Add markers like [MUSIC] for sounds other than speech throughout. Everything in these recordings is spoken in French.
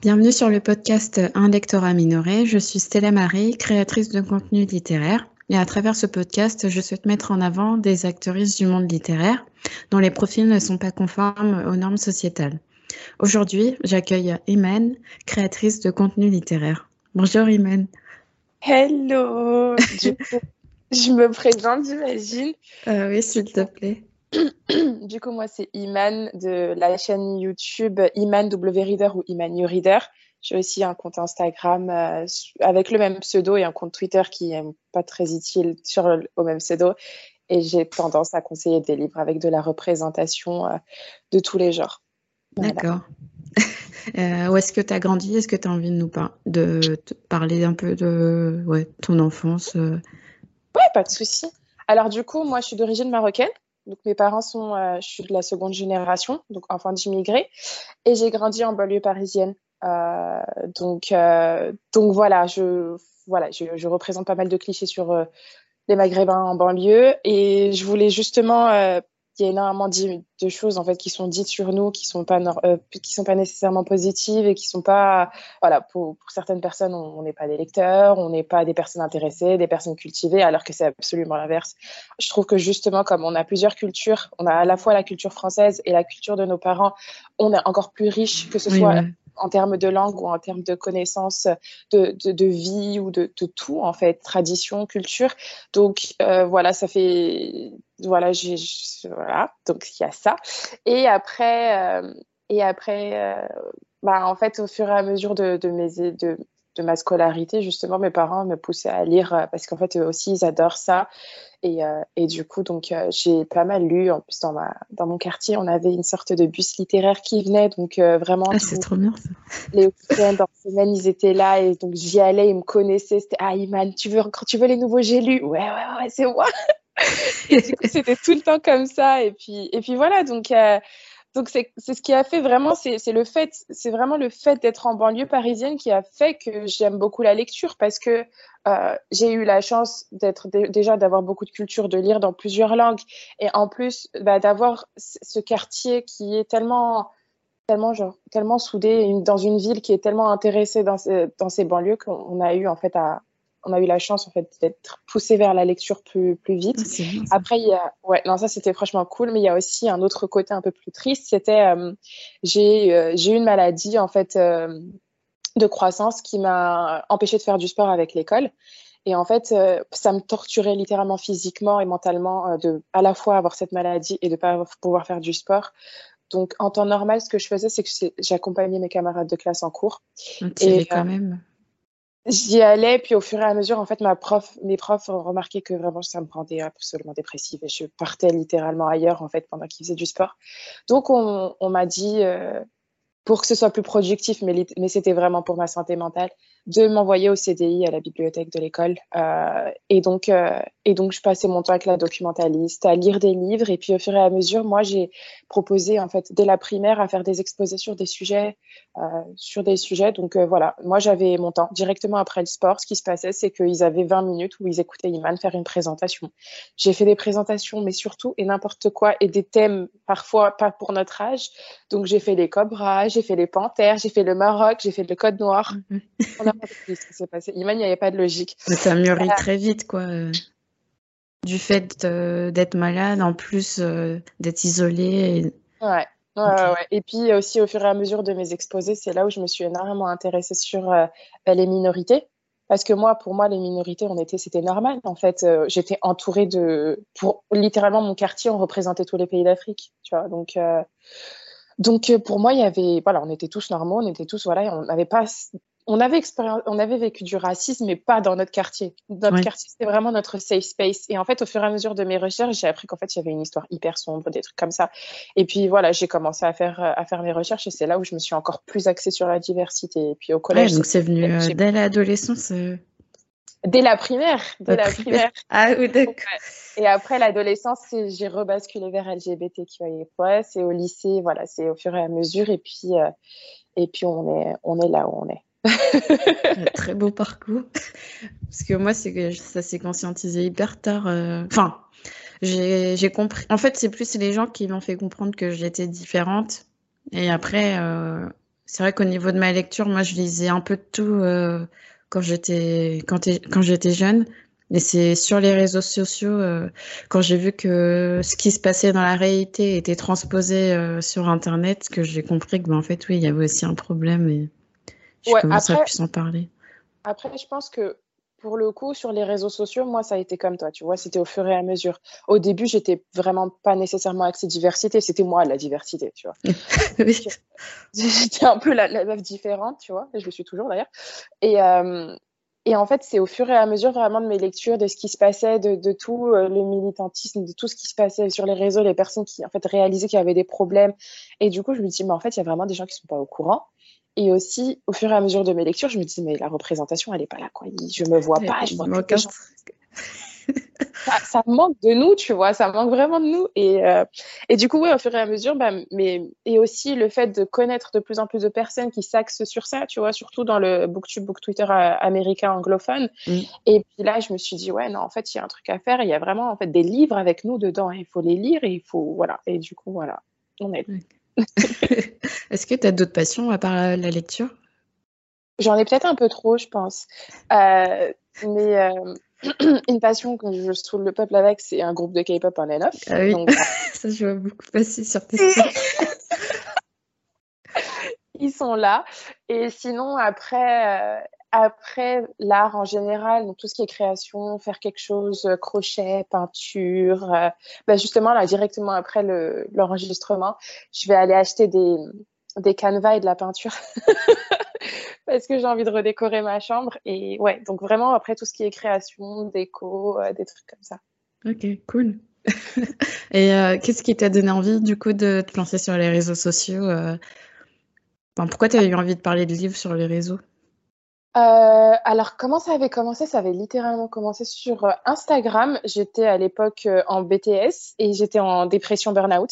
Bienvenue sur le podcast Un lectorat minoré. Je suis Stella Marie, créatrice de contenu littéraire. Et à travers ce podcast, je souhaite mettre en avant des actrices du monde littéraire dont les profils ne sont pas conformes aux normes sociétales. Aujourd'hui, j'accueille Imen, créatrice de contenu littéraire. Bonjour Imen. Hello. [LAUGHS] je me présente, j'imagine. Euh, oui, s'il te plaît. Du coup, moi, c'est Iman de la chaîne YouTube Iman W Reader ou Iman Reader. J'ai aussi un compte Instagram euh, avec le même pseudo et un compte Twitter qui n'est pas très utile sur le, au même pseudo. Et j'ai tendance à conseiller des livres avec de la représentation euh, de tous les genres. D'accord. [LAUGHS] Euh, où est-ce que tu as grandi? Est-ce que tu as envie de nous de, parler un peu de ouais, ton enfance Ouais, pas de souci. Alors du coup, moi, je suis d'origine marocaine. Donc mes parents sont, euh, je suis de la seconde génération, donc enfant d'immigrés, et j'ai grandi en banlieue parisienne. Euh, donc, euh, donc voilà, je, voilà, je, je, représente pas mal de clichés sur euh, les Maghrébins en banlieue, et je voulais justement euh, il y a énormément de choses en fait qui sont dites sur nous qui sont pas euh, qui sont pas nécessairement positives et qui sont pas voilà pour, pour certaines personnes on n'est pas des lecteurs on n'est pas des personnes intéressées des personnes cultivées alors que c'est absolument l'inverse. Je trouve que justement comme on a plusieurs cultures on a à la fois la culture française et la culture de nos parents on est encore plus riche que ce oui, soit ouais en termes de langue ou en termes de connaissances de, de, vie ou de, tout, en fait, tradition, culture. Donc, euh, voilà, ça fait. Voilà, j'ai. Voilà, donc il y a ça. Et après, euh, et après euh, bah, en fait, au fur et à mesure de, de. De, ma scolarité, justement, mes parents me poussaient à lire parce qu'en fait, eux aussi, ils adorent ça. Et, euh, et du coup, donc, euh, j'ai pas mal lu. En plus, dans, ma, dans mon quartier, on avait une sorte de bus littéraire qui venait. Donc, euh, vraiment. Ah, c'est trop bien, ça. Les week-ends, dans semaine, ils étaient là. Et donc, j'y allais, ils me connaissaient. C'était Ah, Iman, tu veux, quand tu veux les nouveaux, j'ai lu. Ouais, ouais, ouais, c'est moi. [LAUGHS] et du coup, c'était tout le temps comme ça. Et puis, et puis voilà. Donc, donc c'est ce qui a fait vraiment, c'est le fait, c'est vraiment le fait d'être en banlieue parisienne qui a fait que j'aime beaucoup la lecture parce que euh, j'ai eu la chance d'être déjà d'avoir beaucoup de culture, de lire dans plusieurs langues et en plus bah, d'avoir ce quartier qui est tellement tellement genre tellement soudé dans une ville qui est tellement intéressée dans ces, dans ces banlieues qu'on a eu en fait à on a eu la chance en fait d'être poussé vers la lecture plus plus vite. Ah, Après il y a ouais non ça c'était franchement cool mais il y a aussi un autre côté un peu plus triste c'était euh, j'ai euh, j'ai eu une maladie en fait euh, de croissance qui m'a empêché de faire du sport avec l'école et en fait ça me torturait littéralement physiquement et mentalement de à la fois avoir cette maladie et de pas pouvoir faire du sport. Donc en temps normal ce que je faisais c'est que j'accompagnais mes camarades de classe en cours. Et quand même j'y allais, puis au fur et à mesure, en fait, ma prof, mes profs ont remarqué que vraiment ça me rendait absolument dépressive et je partais littéralement ailleurs, en fait, pendant qu'ils faisaient du sport. Donc, on, m'a dit, euh, pour que ce soit plus productif, mais, mais c'était vraiment pour ma santé mentale, de m'envoyer au CDI à la bibliothèque de l'école. Euh, et, donc, euh, et donc, je passais mon temps avec la documentaliste, à lire des livres. Et puis, au fur et à mesure, moi, j'ai proposé, en fait, dès la primaire, à faire des exposés sur des sujets. Euh, sur des sujets. Donc, euh, voilà, moi, j'avais mon temps. Directement après le sport, ce qui se passait, c'est qu'ils avaient 20 minutes où ils écoutaient Iman faire une présentation. J'ai fait des présentations, mais surtout, et n'importe quoi, et des thèmes, parfois, pas pour notre âge. Donc, j'ai fait les cobras, j'ai fait les panthères, j'ai fait le Maroc, j'ai fait le code noir. On a ce qui s'est passé. Iman, il n'y avait pas de logique. Ça mûrit voilà. très vite, quoi. Du fait d'être malade, en plus euh, d'être isolé. Et... Ouais. Ouais. Et puis aussi, au fur et à mesure de mes exposés, c'est là où je me suis énormément intéressée sur euh, les minorités. Parce que moi, pour moi, les minorités, on était, c'était normal. En fait, euh, j'étais entourée de, pour littéralement mon quartier, on représentait tous les pays d'Afrique. Tu vois, donc, euh, donc pour moi, il y avait, voilà, on était tous normaux, on était tous, voilà, on n'avait pas on avait, on avait vécu du racisme, mais pas dans notre quartier. Notre ouais. quartier, c'était vraiment notre safe space. Et en fait, au fur et à mesure de mes recherches, j'ai appris qu'en fait, il y avait une histoire hyper sombre, des trucs comme ça. Et puis voilà, j'ai commencé à faire, à faire mes recherches et c'est là où je me suis encore plus axée sur la diversité. Et puis au collège. Ouais, donc c'est venu euh, dès l'adolescence. Euh... Dès la primaire. Dès la, la primaire. [LAUGHS] Ah oui, d'accord. Et après l'adolescence, j'ai rebasculé vers LGBTQIA+. Et au lycée, voilà, c'est au fur et à mesure. Et puis, euh, et puis on est, on est là où on est. [LAUGHS] Très beau parcours. Parce que moi, c'est que ça s'est conscientisé hyper tard. Euh... Enfin, j'ai compris. En fait, c'est plus les gens qui m'ont fait comprendre que j'étais différente. Et après, euh, c'est vrai qu'au niveau de ma lecture, moi, je lisais un peu de tout euh, quand j'étais jeune. Et c'est sur les réseaux sociaux, quand j'ai vu que ce qui se passait dans la réalité était transposé sur Internet, que j'ai compris que, ben, en fait, oui, il y avait aussi un problème je ouais, à plus en parler. Après, je pense que pour le coup, sur les réseaux sociaux, moi, ça a été comme toi, tu vois, c'était au fur et à mesure. Au début, j'étais vraiment pas nécessairement axée diversité, c'était moi la diversité, tu vois. [LAUGHS] J'étais un peu la, meuf différente, tu vois, et je le suis toujours d'ailleurs. Et, euh, et en fait, c'est au fur et à mesure vraiment de mes lectures, de ce qui se passait, de, de tout euh, le militantisme, de tout ce qui se passait sur les réseaux, les personnes qui en fait réalisaient qu'il y avait des problèmes. Et du coup, je me dis, mais en fait, il y a vraiment des gens qui sont pas au courant. Et aussi, au fur et à mesure de mes lectures, je me dis, mais la représentation, elle n'est pas là, quoi. Je me vois pas, je vois [LAUGHS] ça, ça, manque de nous, tu vois, ça manque vraiment de nous. Et, euh, et du coup, ouais, au fur et à mesure, bah, mais, et aussi le fait de connaître de plus en plus de personnes qui s'axent sur ça, tu vois, surtout dans le booktube, book Twitter euh, américain anglophone. Mm. Et puis là, je me suis dit, ouais, non, en fait, il y a un truc à faire. Il y a vraiment en fait des livres avec nous dedans. Il faut les lire et il faut, voilà. Et du coup, voilà, on est. [LAUGHS] Est-ce que tu as d'autres passions à part la lecture? J'en ai peut-être un peu trop, je pense. Euh, mais euh, [CLEARS THROAT] une passion que je saoule le peuple avec, c'est un groupe de K-pop en N9. Ah oui, [LAUGHS] ça je vois beaucoup passer sur tes [LAUGHS] Ils sont là. Et sinon, après, euh, après, l'art en général, donc tout ce qui est création, faire quelque chose, euh, crochet, peinture, euh, bah justement, là, directement après l'enregistrement, je vais aller acheter des, des canevas et de la peinture [LAUGHS] parce que j'ai envie de redécorer ma chambre. Et ouais, donc vraiment, après, tout ce qui est création, déco, euh, des trucs comme ça. Ok, cool. [LAUGHS] et qu'est-ce qui t'a donné envie, du coup, de te lancer sur les réseaux sociaux Pourquoi tu as eu envie de parler de livres sur les réseaux? Euh, alors, comment ça avait commencé? Ça avait littéralement commencé sur euh, Instagram. J'étais à l'époque euh, en BTS et j'étais en dépression burn-out.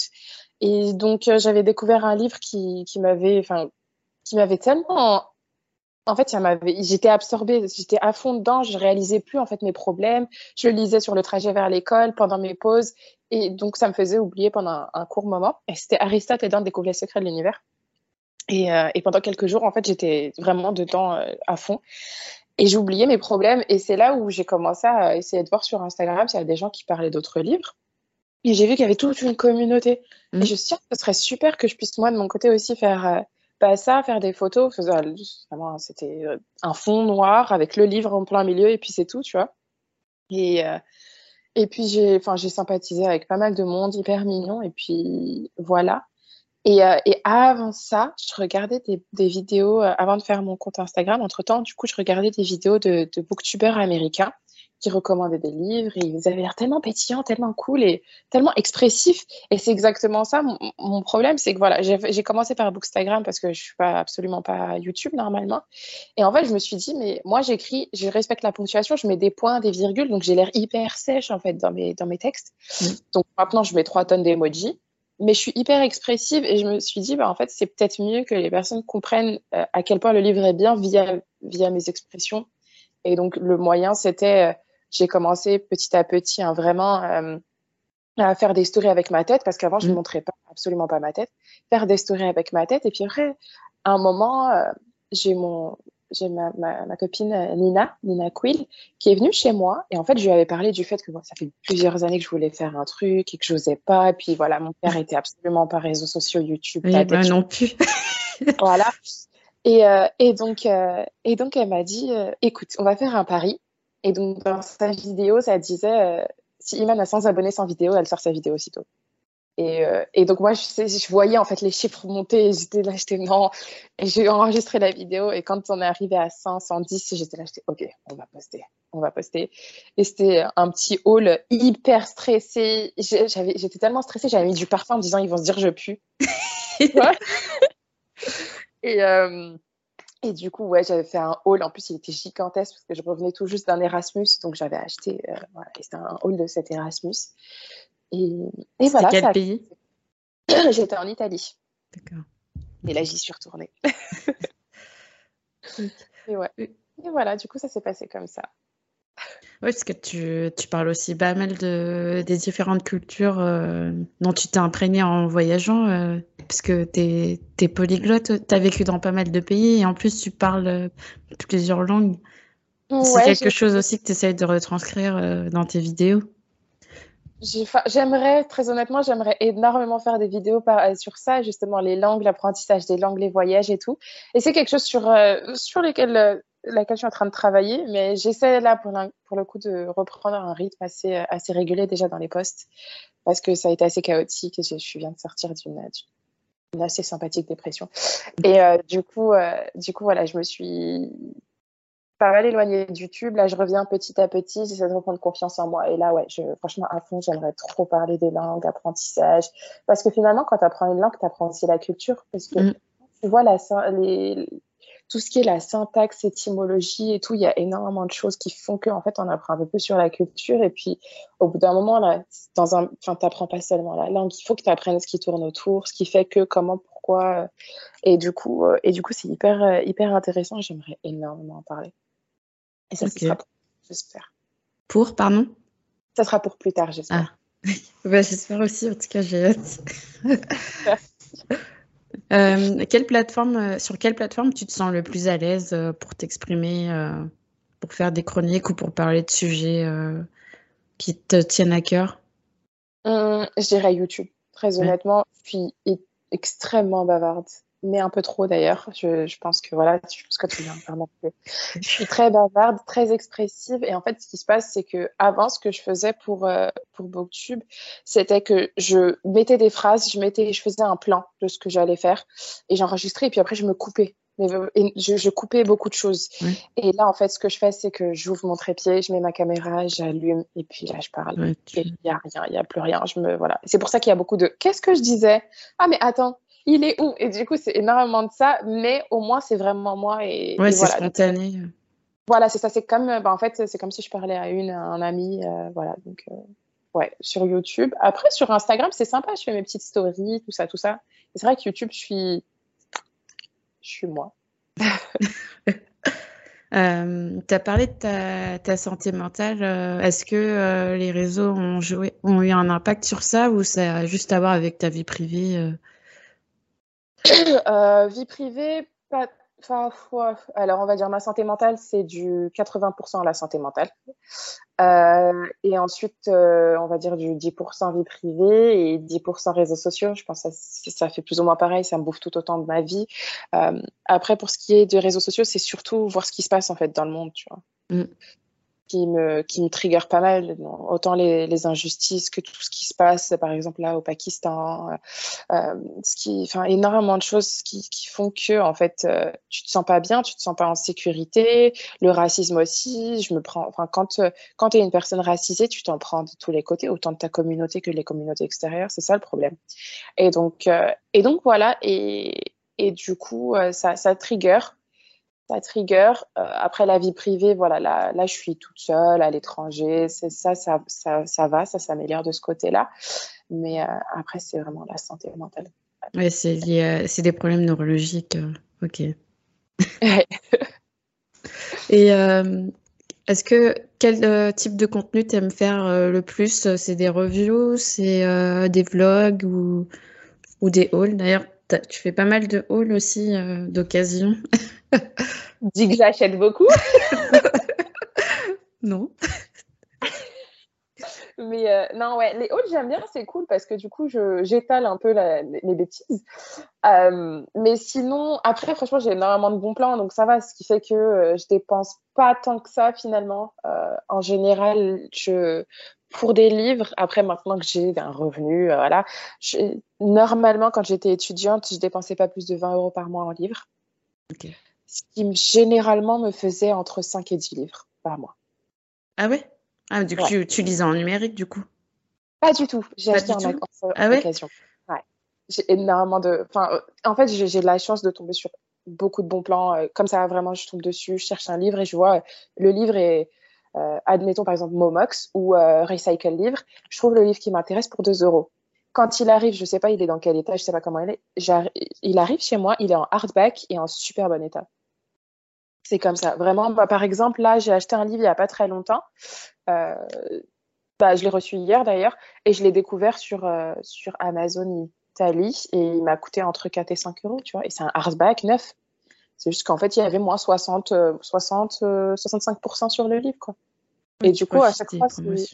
Et donc, j'avais découvert un livre qui, m'avait, enfin, qui m'avait tellement, en fait, j'étais absorbée, j'étais à fond dedans, je réalisais plus en fait mes problèmes. Je le lisais sur le trajet vers l'école, pendant mes pauses, et donc ça me faisait oublier pendant un, un court moment. Et c'était Aristote et dans Découvrir les secrets de l'univers. Et, euh, et, pendant quelques jours, en fait, j'étais vraiment dedans euh, à fond. Et j'oubliais mes problèmes. Et c'est là où j'ai commencé à essayer de voir sur Instagram s'il y a des gens qui parlaient d'autres livres. Et j'ai vu qu'il y avait toute une communauté. Et mmh. je me suis dit, ce serait super que je puisse, moi, de mon côté aussi, faire euh, pas ça, faire des photos. C'était un fond noir avec le livre en plein milieu et puis c'est tout, tu vois. Et, et puis, j'ai sympathisé avec pas mal de monde, hyper mignon. Et puis, voilà. Et, euh, et, avant ça, je regardais des, des vidéos, euh, avant de faire mon compte Instagram, entre-temps, du coup, je regardais des vidéos de, de booktubeurs américains qui recommandaient des livres et ils avaient l'air tellement pétillants, tellement cool et tellement expressifs. Et c'est exactement ça. Mon, mon problème, c'est que voilà, j'ai commencé par Bookstagram parce que je suis pas absolument pas YouTube normalement. Et en fait, je me suis dit, mais moi, j'écris, je respecte la ponctuation, je mets des points, des virgules, donc j'ai l'air hyper sèche en fait dans mes, dans mes textes. Mmh. Donc maintenant, je mets trois tonnes d'emojis mais je suis hyper expressive et je me suis dit, bah, en fait, c'est peut-être mieux que les personnes comprennent euh, à quel point le livre est bien via, via mes expressions. Et donc, le moyen, c'était, euh, j'ai commencé petit à petit, hein, vraiment, euh, à faire des stories avec ma tête, parce qu'avant, je ne mmh. montrais pas, absolument pas ma tête, faire des stories avec ma tête. Et puis après, à un moment, j'ai mon, j'ai ma, ma, copine euh, Nina, Nina Quill, qui est venue chez moi. Et en fait, je lui avais parlé du fait que ça fait plusieurs années que je voulais faire un truc et que j'osais pas. Et puis voilà, mon père était absolument pas réseaux sociaux, YouTube. Oui, ben non plus. [LAUGHS] [LAUGHS] voilà. Et, euh, et, donc, euh, et donc, elle m'a dit écoute, on va faire un pari. Et donc, dans sa vidéo, ça disait si Iman a 100 abonnés sans vidéo, elle sort sa vidéo aussitôt. Et, euh, et, donc moi, je, je, voyais en fait les chiffres monter. J'étais là, j'étais non. Et j'ai enregistré la vidéo. Et quand on est arrivé à 100, 110, j'étais là, j'étais ok, on va poster, on va poster. Et c'était un petit haul hyper stressé. J'étais tellement stressée, j'avais mis du parfum en me disant ils vont se dire je pue. [LAUGHS] et, euh, et du coup, ouais, j'avais fait un haul. En plus, il était gigantesque parce que je revenais tout juste d'un Erasmus, donc j'avais acheté. Euh, voilà, c'était un haul de cet Erasmus. Et, et voilà. quel pays [CLEARS THROAT] J'étais en Italie. D'accord. Et là, j'y suis retournée. [LAUGHS] [LAUGHS] et, ouais. et voilà, du coup, ça s'est passé comme ça. Oui, parce que tu, tu, parles aussi pas mal de, des différentes cultures euh, dont tu t'es imprégné en voyageant. Euh. parce que tu es, polyglotte, tu as vécu dans pas mal de pays et en plus tu parles euh, plusieurs langues. c'est quelque chose aussi que tu essayes de retranscrire euh, dans tes vidéos. J'aimerais, très honnêtement, j'aimerais énormément faire des vidéos euh, sur ça, justement, les langues, l'apprentissage des langues, les voyages et tout. Et c'est quelque chose sur, sur lesquels, laquelle je suis en train de travailler, mais j'essaie là pour, pour, le coup de reprendre un rythme assez, assez régulier déjà dans les posts parce que ça a été assez chaotique et je, viens de sortir d'une assez sympathique dépression. Et euh, du coup, euh, du coup, voilà, je me suis pas mal éloignée de YouTube. Là, je reviens petit à petit. J'essaie de reprendre confiance en moi. Et là, ouais, je, franchement, à fond, j'aimerais trop parler des langues, d'apprentissage. Parce que finalement, quand tu apprends une langue, tu apprends aussi la culture. Parce que mm. tu vois la, les, tout ce qui est la syntaxe, étymologie et tout, il y a énormément de choses qui font qu'en fait, on apprend un peu plus sur la culture. Et puis, au bout d'un moment, là, dans un, enfin, t'apprends pas seulement la langue, il faut que tu apprennes ce qui tourne autour, ce qui fait que, comment, pourquoi. Et du coup, euh, et du coup, c'est hyper, euh, hyper intéressant. J'aimerais énormément en parler. Et ça, sera pour, j'espère. Pour, pardon? Ça sera pour plus tard, j'espère. Ah. [LAUGHS] bah, j'espère aussi, en tout cas, j'ai hâte. [LAUGHS] Euh, quelle plateforme, euh, sur quelle plateforme tu te sens le plus à l'aise euh, pour t'exprimer, pour faire des chroniques ou pour parler de sujets qui te tiennent à cœur? Hum, Je dirais YouTube. Très honnêtement, je suis extrêmement bavarde mais un peu trop d'ailleurs. Je, je, pense que voilà, je pense que tu viens de Je suis très bavarde, très expressive, et en fait, ce qui se passe, c'est que avant, ce que je faisais pour euh, pour Booktube, c'était que je mettais des phrases, je mettais, je faisais un plan de ce que j'allais faire, et j'enregistrais, et puis après, je me coupais. Mais je, je, coupais beaucoup de choses. Et là, en fait, ce que je fais, c'est que j'ouvre mon trépied, je mets ma caméra, j'allume, et puis là, je parle. Et il n'y a rien, il n'y a plus rien. Je me, voilà. C'est pour ça qu'il y a beaucoup de qu'est-ce que je disais? Ah, mais attends, il est où Et du coup, c'est énormément de ça, mais au moins, c'est vraiment moi. Et, ouais, c'est spontané. Voilà, c'est ça. C'est comme, bah, en fait, c'est comme si je parlais à une, un ami. Euh, voilà, donc, euh, ouais, sur YouTube. Après, sur Instagram, c'est sympa. Je fais mes petites stories, tout ça, tout ça. C'est vrai que YouTube, je suis, je suis moi. [LAUGHS] Euh, tu as parlé de ta, ta santé mentale. Est-ce que les réseaux ont, joué, ont eu un impact sur ça ou ça a juste à voir avec ta vie privée Euh, [COUGHS] vie privée, pas. Enfin, alors, on va dire ma santé mentale, c'est du 80% à la santé mentale. Euh, et ensuite, euh, on va dire du 10% vie privée et 10% réseaux sociaux. Je pense que ça, ça, fait plus ou moins pareil, ça me bouffe tout autant de ma vie. après, pour ce qui est des réseaux sociaux, c'est surtout voir ce qui se passe en fait dans le monde, tu vois. Mm qui me, qui me trigger pas mal, autant les, les, injustices que tout ce qui se passe, par exemple là au Pakistan, euh, ce qui, enfin énormément de choses qui, qui font que en fait euh, tu te sens pas bien, tu te sens pas en sécurité, le racisme aussi, je me prends, enfin quand quand tu es une personne racisée, tu t'en prends de tous les côtés, autant de ta communauté que les communautés extérieures, c'est ça le problème. Et donc euh, et donc voilà et et du coup euh, ça ça trigger ça trigger. Euh, après la vie privée, voilà, là, là, je suis toute seule à l'étranger. C'est ça, ça, ça, ça, va, ça s'améliore de ce côté-là. Mais euh, après, c'est vraiment la santé mentale. Oui, c'est c'est des problèmes neurologiques. Euh, ok. [LAUGHS] Et est-ce que quel type de contenu t'aimes faire le plus? C'est des reviews, c'est des vlogs ou, ou des hauls? D'ailleurs, tu fais pas mal de hauls aussi d'occasion. [LAUGHS] Dis que j'achète beaucoup. [LAUGHS] non. [LAUGHS] Mais euh, non, ouais, les hauls, j'aime bien, c'est cool parce que du coup, j'étale un peu les, bêtises. Euh, mais sinon, après, franchement, j'ai énormément de bons plans, donc ça va, ce qui fait que euh, je dépense pas tant que ça finalement. en général, je, pour des livres, après maintenant que j'ai un revenu, voilà, normalement, quand j'étais étudiante, je dépensais pas plus de 20 euros par mois en livres. Ok ce qui généralement me faisait entre 5 et 10 livres par mois. Ah ouais? Ah, du coup, tu, lisais en numérique, du coup? Pas du tout. J'ai acheté en, ah ouais? occasion. Ouais. J'ai énormément de. Enfin, euh, en fait, j'ai de la chance de tomber sur beaucoup de bons plans. Euh, comme ça, vraiment, je tombe dessus, je cherche un livre et je vois euh, le livre est. admettons par exemple Momox ou Recycle Livre, je trouve le livre qui m'intéresse pour 2 euros quand il arrive, je sais pas, il est dans quel état, je sais pas comment il est. Il arrive chez moi, il est en hardback et en super bon état. C'est comme ça. Vraiment, bah, par exemple, là, j'ai acheté un livre il n'y a pas très longtemps. Euh, bah, je l'ai reçu hier d'ailleurs et je l'ai découvert sur, euh, sur Amazon. Italie et il m'a coûté entre 4 et 5 euros, tu vois. Et c'est un hardback neuf. C'est juste qu'en fait, il y avait moins 60, 60 65% sur le livre, quoi. Et du coup, à chaque fois,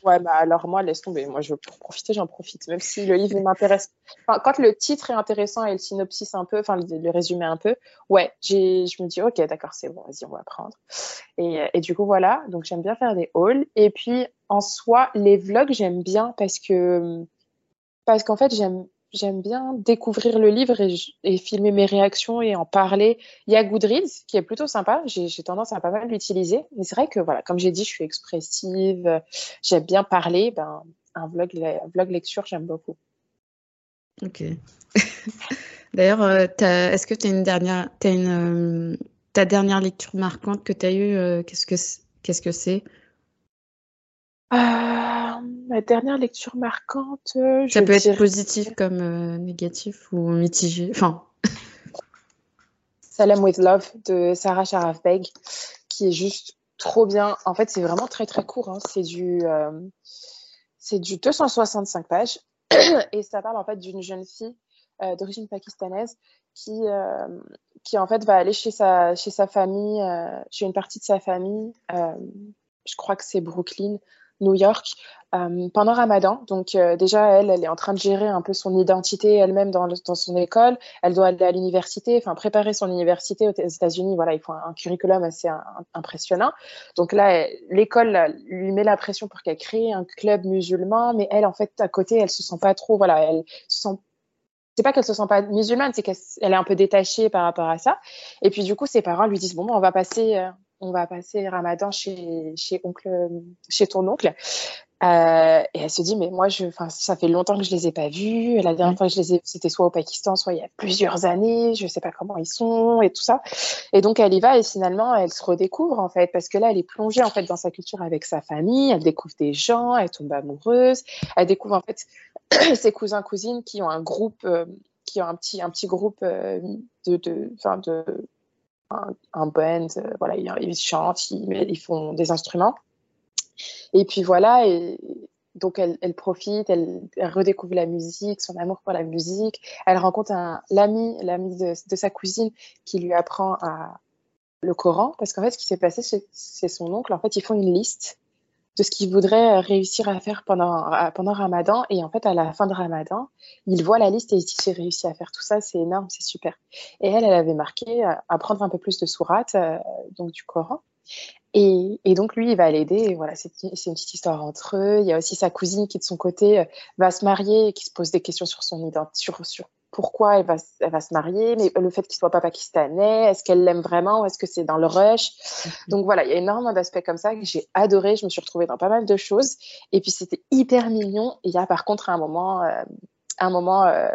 ouais, bah alors moi, laisse tomber. Moi, je veux profiter, j'en profite, même si le livre [LAUGHS] m'intéresse. Enfin, quand le titre est intéressant et le synopsis un peu, enfin, le, résumé un peu, ouais, j'ai, je me dis, ok, d'accord, c'est bon, vas-y, on va prendre. Et, et du coup, voilà. Donc, j'aime bien faire des hauls. Et puis, en soi, les vlogs, j'aime bien parce que, parce qu'en fait, j'aime, j'aime bien découvrir le livre et, filmer mes réactions et en parler. Il y a Goodreads qui est plutôt sympa. J'ai tendance à pas mal l'utiliser. Mais c'est vrai que, voilà, comme j'ai dit, je suis expressive, j'aime bien parler. Ben, un vlog, un vlog lecture, j'aime beaucoup. Ok. [LAUGHS] D'ailleurs, euh, est-ce que tu as une dernière, as une, euh, ta dernière lecture marquante que tu as eue, euh, qu'est-ce que qu'est-ce que c'est? Ma dernière lecture marquante. Euh, ça peut être positif comme euh, négatif ou mitigé. Enfin. [LAUGHS] Salam with Love de Sarah Sharafbeg, qui est juste trop bien. En fait, c'est vraiment très très court. Hein. C'est du, euh, c'est du 265 pages [CLEARS THROAT] et ça parle en fait d'une jeune fille d'origine pakistanaise qui, qui en fait va aller chez sa, chez sa famille, chez une partie de sa famille. je crois que c'est Brooklyn New York euh, pendant Ramadan. Donc euh, déjà, elle, elle est en train de gérer un peu son identité elle-même dans, dans, son école. Elle doit aller à l'université, enfin préparer son université aux États-Unis. Voilà, il faut un, curriculum assez impressionnant. Donc là, l'école lui met la pression pour qu'elle crée un club musulman, mais elle, en fait, à côté, elle se sent pas trop. Voilà, elle se sent c'est pas qu'elle se sent pas musulmane, c'est qu'elle est un peu détachée par rapport à ça. Et puis du coup, ses parents lui disent bon, on va passer, euh, on va passer Ramadan chez, chez, oncle, chez ton oncle. Euh, et elle se dit, mais moi, je, ça fait longtemps que je les ai pas vus. La dernière fois que je les ai c'était soit au Pakistan, soit il y a plusieurs années. Je sais pas comment ils sont et tout ça. Et donc, elle y va et finalement, elle se redécouvre, en fait, parce que là, elle est plongée, en fait, dans sa culture avec sa famille. Elle découvre des gens, elle tombe amoureuse. Elle découvre, en fait, [CLEARS THROAT] ses cousins, cousines qui ont un groupe, euh, qui ont un petit, un petit groupe euh, de, de, de, un, band, euh, voilà, ils, chantent, ils, font des instruments. Et puis voilà, donc elle, profite, elle, redécouvre la musique, son amour pour la musique. Elle rencontre l'ami, l'ami de, sa cousine qui lui apprend le Coran, parce qu'en fait, ce qui s'est passé c'est son oncle, en fait, ils font une liste de ce qu'il voudrait réussir à faire pendant, pendant Ramadan. Et en fait, à la fin de Ramadan, il voit la liste et dit J'ai réussi à faire tout ça, c'est énorme, c'est super. Et elle, elle avait marqué euh, à prendre un peu plus de sourates, euh, donc du Coran. Et, et, donc lui, il va l'aider. Voilà, c'est une petite histoire entre eux. Il y a aussi sa cousine qui, de son côté, euh, va se marier et qui se pose des questions sur son identité, sur pourquoi elle va, elle va se marier, mais le fait qu'il soit pas pakistanais, est-ce qu'elle l'aime vraiment ou est-ce que c'est dans le rush? Mhm. Donc voilà, il y a énormément d'aspects comme ça que j'ai adoré. Je me suis retrouvée dans pas mal de choses. Et puis c'était hyper mignon. Et il y a par contre un moment, euh, un moment euh,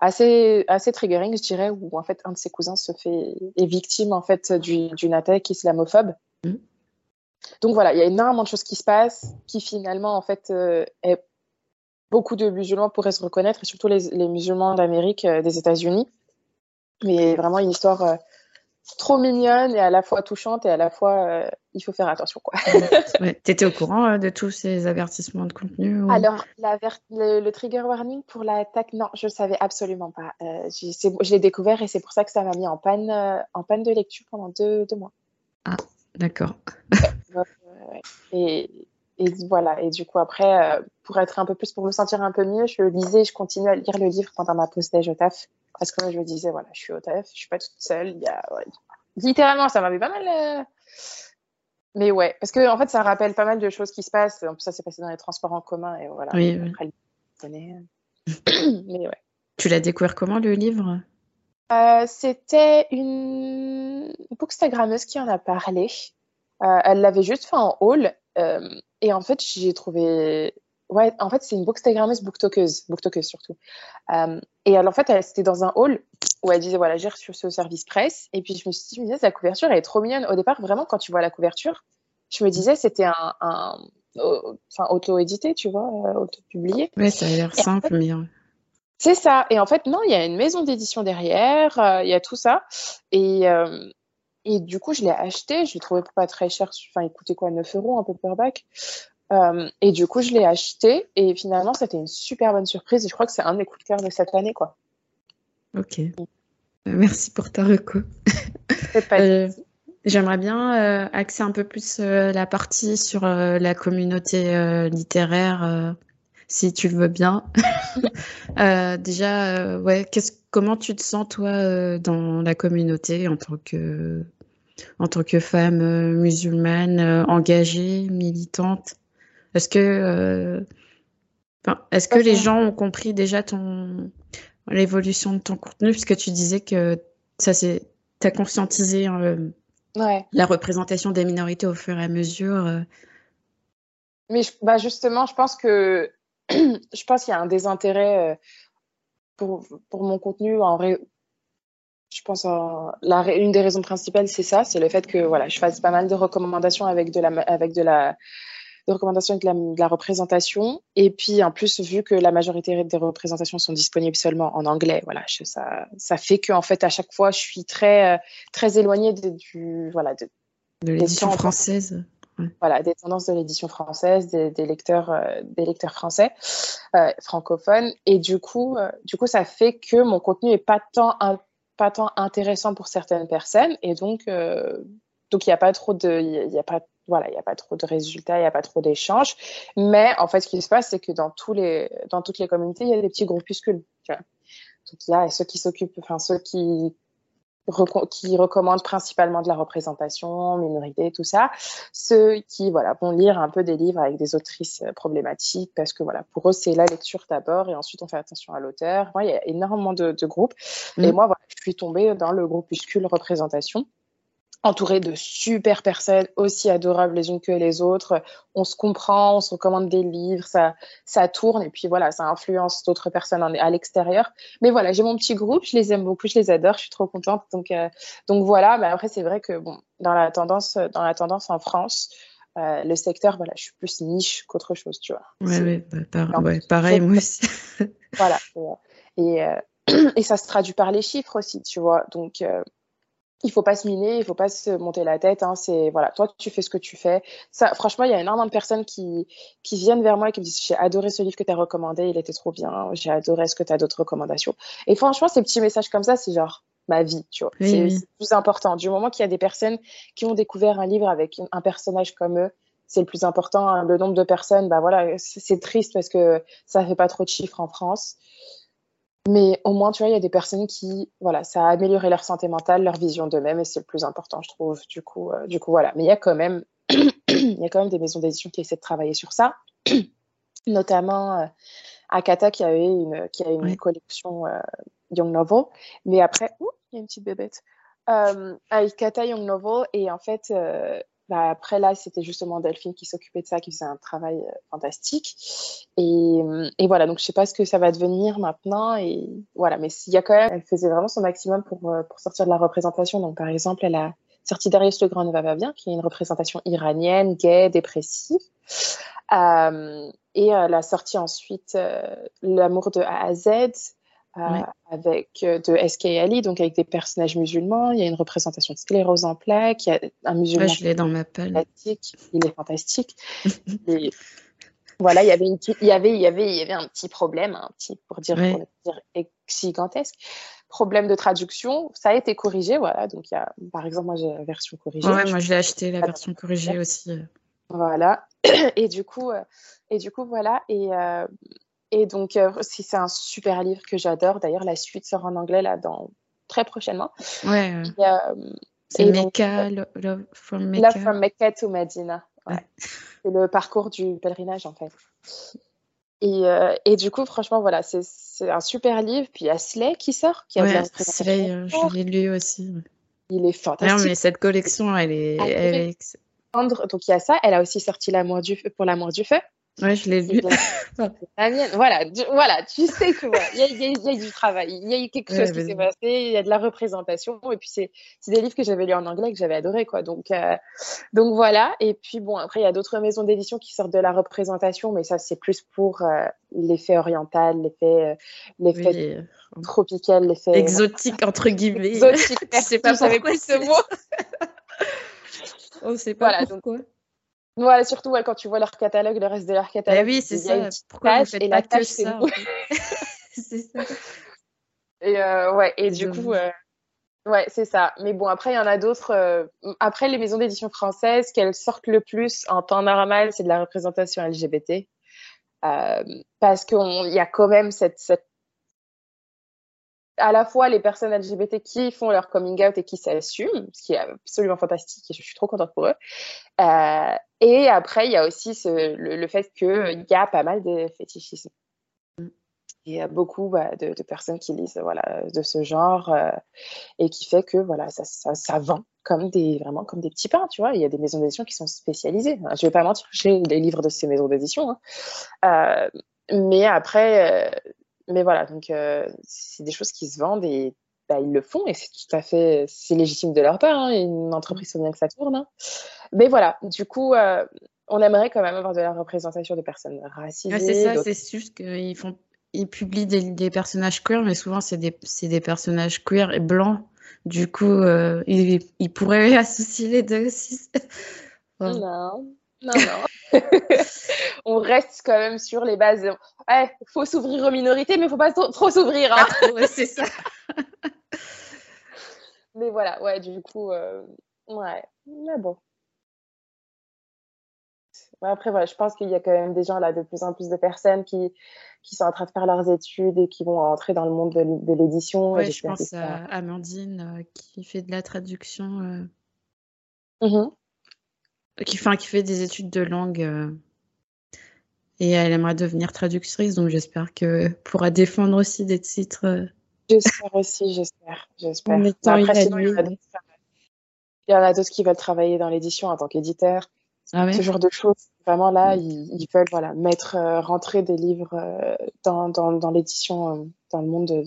assez, assez triggering, je dirais, où en fait un de ses cousins se fait est victime en fait d'une attaque islamophobe. Mhm. Donc voilà, il y a énormément de choses qui se passent, qui finalement en fait euh, est beaucoup de musulmans pourraient se reconnaître, et surtout les, musulmans d'Amérique, euh, des États-Unis. Mais vraiment une histoire euh, trop mignonne et à la fois touchante et à la fois euh, il faut faire attention. Quoi. Tu étais au courant de tous ces avertissements de contenu Alors, le, trigger warning pour l'attaque, non, je ne savais absolument pas. je l'ai découvert et c'est pour ça que ça m'a mis en panne, en panne de lecture pendant deux, deux mois. Ah, d'accord. [LAUGHS] et et voilà. Et du coup, après, euh, pour être un peu plus, pour me sentir un peu mieux, je lisais, je continue à lire le livre pendant ma pause déj au taf. Parce que moi, je me disais, voilà, je suis au taf, je suis pas toute seule. Il y a, littéralement, ça m'avait pas mal. Euh, mais ouais, parce que en fait, ça rappelle pas mal de choses qui se passent. En plus, ça s'est passé dans les transports en commun et voilà. Oui, après, [COUGHS] Mais ouais. Tu l'as découvert comment le livre? Euh, C'était une bookstagrammeuse qui en a parlé. elle l'avait juste fait en haul et en fait, j'ai trouvé. Ouais, en fait, c'est une bookstagrammeuse, booktokeuse, booktokeuse surtout. Euh, et alors, en fait, c'était dans un hall où elle disait voilà, j'ai reçu ce service presse. Et puis, je me suis dit, me la couverture, elle est trop mignonne. Au départ, vraiment, quand tu vois la couverture, je me disais, c'était un, un enfin, auto-édité, tu vois, euh, auto-publié. Oui, ça a l'air simple, mais. C'est ça. Et en fait, non, il y a une maison d'édition derrière, euh, il y a tout ça. Et, et du coup, je l'ai acheté. Je l'ai trouvé pas très cher. Enfin, il coûtait quoi 9 euros un paperback. Euh, et du coup, je l'ai acheté et finalement, c'était une super bonne surprise. Et je crois que c'est un des coups de cœur de cette année, quoi. Ok. Merci pour ta reco. euh, J'aimerais bien euh, axer un peu plus euh, la partie sur la communauté littéraire, si tu le veux bien. [LAUGHS] déjà, ouais, comment tu te sens toi dans la communauté en tant que en tant que femme musulmane engagée, militante Est-ce que est-ce que les gens ont compris déjà ton l'évolution de ton contenu? Puisque tu disais que ça c'est t'as conscientisé euh, ouais. la représentation des minorités au fur et à mesure. Euh. Mais je, bah justement, je pense que [CLEARS THROAT] je pense qu'il y a un désintérêt euh, pour, pour mon contenu en ré... je pense la, une des raisons principales c'est ça c'est le fait que voilà je fasse pas mal de recommandations avec de la avec de la de recommandations avec la, de la représentation. Et puis, en plus, vu que la majorité des représentations sont disponibles seulement en anglais, voilà, je, ça, ça fait que, en fait, à chaque fois, je suis très, très éloignée de, du, voilà, de, de l'édition française. Ouais. Voilà, des tendances de l'édition française, des, des lecteurs, euh, des lecteurs français, euh, francophones. Et du coup, euh, du coup, ça fait que mon contenu est pas tant, un, pas tant intéressant pour certaines personnes. Et donc, euh, donc il n'y a pas trop de, il y a pas voilà, il n'y a pas trop de résultats, il n'y a pas trop d'échanges. Mais en fait, ce qui se passe, c'est que dans, tous les, dans toutes les communautés, il y a des petits groupuscules. Tu vois. Donc, il y a ceux qui s'occupent, enfin, ceux qui, qui recommandent principalement de la représentation, minorité, tout ça. Ceux qui, voilà, vont lire un peu des livres avec des autrices problématiques parce que, voilà, pour eux, c'est la lecture d'abord et ensuite on fait attention à l'auteur. Moi, il y a énormément de, de groupes. Mmh. Et moi, voilà, je suis tombée dans le groupuscule représentation entouré de super personnes aussi adorables les unes que les autres. On se comprend, on se recommande des livres, ça, ça tourne et puis voilà, ça influence d'autres personnes à l'extérieur. Mais voilà, j'ai mon petit groupe, je les aime beaucoup, je les adore, je suis trop contente. Donc, euh, donc voilà, mais après c'est vrai que bon, dans la tendance, dans la tendance en France, euh, le secteur, voilà, je suis plus niche qu'autre chose, tu vois. Ouais, ouais, bah, par, ouais, pareil, moi aussi. voilà. Et, euh, [CLEARS THROAT] et, ça se traduit par les chiffres aussi, tu vois. Donc, euh, il faut pas se miner, il faut pas se monter la tête. Hein, c'est voilà, toi tu fais ce que tu fais. Ça, franchement, il y a énormément de personnes qui qui viennent vers moi et qui me disent j'ai adoré ce livre que tu as recommandé, il était trop bien. J'ai adoré. Est-ce que tu as d'autres recommandations? Et franchement, ces petits messages comme ça, c'est genre ma vie, tu vois. Oui, c'est oui. plus important. Du moment qu'il y a des personnes qui ont découvert un livre avec un personnage comme eux, c'est le plus important. Hein. Le nombre de personnes, bah voilà, c'est triste parce que ça fait pas trop de chiffres en France. Mais au moins, tu vois, il y a des personnes qui, voilà, ça a amélioré leur santé mentale, leur vision d'eux-mêmes, et c'est le plus important, je trouve. Du coup, euh, du coup, voilà. Mais il y a quand même, [CLEARS THROAT] il y a quand même des maisons d'édition qui essaient de travailler sur ça, [CLEARS THROAT] notamment euh, Akata qui a eu une, qui a une Oui. collection euh, Young Novel. Mais après, il y a une petite bébête. Euh, Akata Young Novel, et en fait, euh, bah, après là, c'était justement Delphine qui s'occupait de ça, qui faisait un travail euh, fantastique. Et, et voilà, donc je sais pas ce que ça va devenir maintenant. Et voilà, mais il y a quand même, elle faisait vraiment son maximum pour, euh, pour sortir de la représentation. Donc par exemple, elle a sorti Darius le Grand ne va pas bien, qui est une représentation iranienne, gay, dépressive. Euh, et elle a sorti ensuite euh, L'amour de A à Z, euh, Ouais. avec euh, de SK Ali, donc avec des personnages musulmans. Il y a une représentation de sclérose en plaques. Il y a un musulman Ouais, je l'ai dans ma fantastique. Il est fantastique. [LAUGHS] Et voilà, il y avait une petite- il y avait, il y avait, il y avait un petit problème, un petit, pour dire, Ouais. pour dire gigantesque. Problème de traduction, ça a été corrigé, voilà. Donc, il y a, par exemple, moi, j'ai la version corrigée. Ouais, moi je l'ai acheté la Attends. version corrigée aussi. euh. Voilà. [CLEARS THROAT] Et du coup, euh, et du coup, voilà. Et, euh, et donc, euh, c'est un super livre que j'adore. D'ailleurs, la suite sort en anglais là dans très prochainement. Ouais, euh, euh, c'est et donc, Mecca, Lo- Love from Mecca. Love from Mecca to Medina. Ouais. Ouais. [LAUGHS] C'est le parcours du pèlerinage, en fait. Et, euh, et du coup, franchement, voilà, c'est un super livre. Puis il y a Slay qui sort, qui a Ouais, Slay, euh, je l'ai lu aussi. Il est Non, fantastique. mais cette collection, elle est, Ah, elle est Donc il y a ça. Elle a aussi sorti L'amour du feu pour l'amour du feu. Ouais, je l'ai. [LAUGHS] C'est la mienne. Voilà, du- voilà, tu sais que il y, y y a eu du travail, il y a eu quelque Ouais, chose qui s'est passé, il y a de la représentation, et puis c'est des livres que j'avais lus en anglais que j'avais adoré quoi. Donc euh, donc voilà. Et puis bon après il y a d'autres maisons d'édition qui sortent de la représentation, mais ça c'est plus pour euh, l'effet oriental, l'effet euh, l'effet Oui, tropical, l'effet exotique entre guillemets. exotique. [LAUGHS] Je sais pas Merci, pourquoi ce mot. [LAUGHS] On sait pas Voilà, donc- pourquoi. Voilà, surtout quand tu vois leur catalogue, le reste de leur catalogue. oui, c'est ça. Pourquoi vous faites et pas la que tâche, ça [LAUGHS] c'est ça. Et ouais, et du coup, Ouais, c'est ça. Mais bon, après, il y en a d'autres. Euh, après, les maisons d'édition françaises, qu'elles sortent le plus en temps normal, c'est de la représentation LGBT. Euh, parce qu'il y a quand même cette, cette, à la fois les personnes LGBT qui font leur coming out et qui s'assument, ce qui est absolument fantastique et je suis trop contente pour eux. Euh, et après, il y a aussi ce, le, le, fait qu'il y a pas mal de fétichisme. Il y a beaucoup bah, de, de, personnes qui lisent voilà, de ce genre euh, et qui fait que voilà, ça, ça, ça, vend comme des, vraiment comme des petits pains, tu vois. Il y a des maisons d'édition qui sont spécialisées. Je ne vais pas mentir, j'ai les livres de ces maisons d'édition. Hein. Euh, mais après, euh, mais voilà, donc euh, c'est des choses qui se vendent et bah, ils le font et c'est tout à fait, c'est légitime de leur part. Hein. Une entreprise, faut bien que ça tourne. Hein. Mais voilà, du coup, euh, on aimerait quand même avoir de la représentation de personnes racisées. Ah, c'est ça, c'est juste qu'ils font ils publient des, des, personnages queer, mais souvent c'est des, des, personnages queer et blancs. Du coup, euh, ils, ils, pourraient [LAUGHS] associer les deux aussi. [LAUGHS] Non, non, [LAUGHS] non. On reste quand même sur les bases. Il ouais, faut s'ouvrir aux minorités, mais il faut pas trop, s'ouvrir. Hein. C'est ça. [LAUGHS] mais voilà, ouais, du coup, euh, ouais. Mais bon. Après, voilà, je pense qu'il y a quand même des gens là, de plus en plus de personnes qui, qui sont en train de faire leurs études et qui vont entrer dans le monde de, l'édition. Ouais, je pense à Amandine euh, qui fait de la traduction. Euh... Mmh qui, enfin, qui fait des études de langue. Et elle aimerait devenir traductrice, donc j'espère que pourra défendre aussi des titres. Euh, j'espère aussi, j'espère. j'espère. Après, sinon, il y en a d'autres qui veulent travailler dans l'édition en tant qu'éditeur. Ah ouais? ce genre de choses. Vraiment là, ils, ils veulent voilà mettre euh, rentrer des livres euh, dans, dans, dans l'édition, euh, dans le monde, de,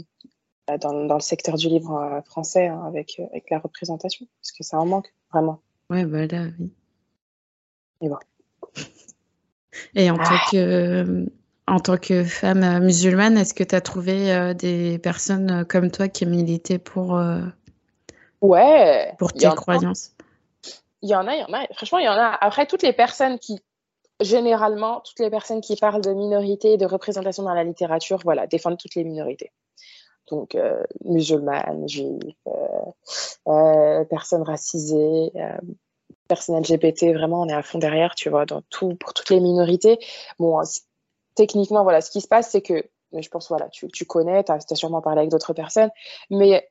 bah, dans, dans, le secteur du livre français hein, avec avec la représentation, parce que ça en manque vraiment. Ouais, voilà, oui. Et bon. Et en ah. tant que en tant que femme musulmane, est-ce que tu as trouvé des personnes comme toi qui militaient pour ouais pour tes croyances? Il y en a, il y en a. Franchement, il y en a. Après, toutes les personnes qui, généralement, toutes les personnes qui parlent de minorité et de représentation dans la littérature, voilà, défendent toutes les minorités. Donc, euh, musulmanes, juifs, euh, euh, personnes racisées, euh, personnes LGBT, vraiment, on est à fond derrière, tu vois, dans tout, pour toutes les minorités. Bon, techniquement, voilà, ce qui se passe, c'est que, je pense, voilà, tu, tu connais, tu as, as sûrement parlé avec d'autres personnes, mais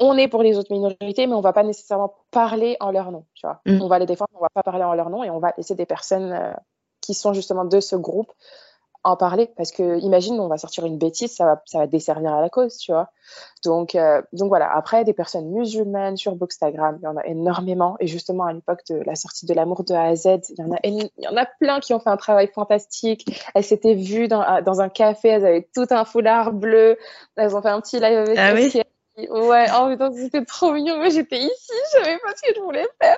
on est pour les autres minorités, mais on va pas nécessairement parler en leur nom. Tu vois. Mm. On va les défendre, on va pas parler en leur nom et on va laisser des personnes euh, qui sont justement de ce groupe en parler parce que imagine on va sortir une bêtise ça va ça va desservir à la cause tu vois. Donc euh, donc voilà. Après des personnes musulmanes sur Bookstagram il y en a énormément. Et justement à l'époque de la sortie de l'amour de A à Z il y en a il y en a plein qui ont fait un travail fantastique. Elles s'étaient vues dans, dans un café elles avaient tout un foulard bleu. Elles ont fait un petit live avec ah oui? Ouais, oh putain, c'était trop mignon. Moi, j'étais ici, je savais pas ce que je voulais faire.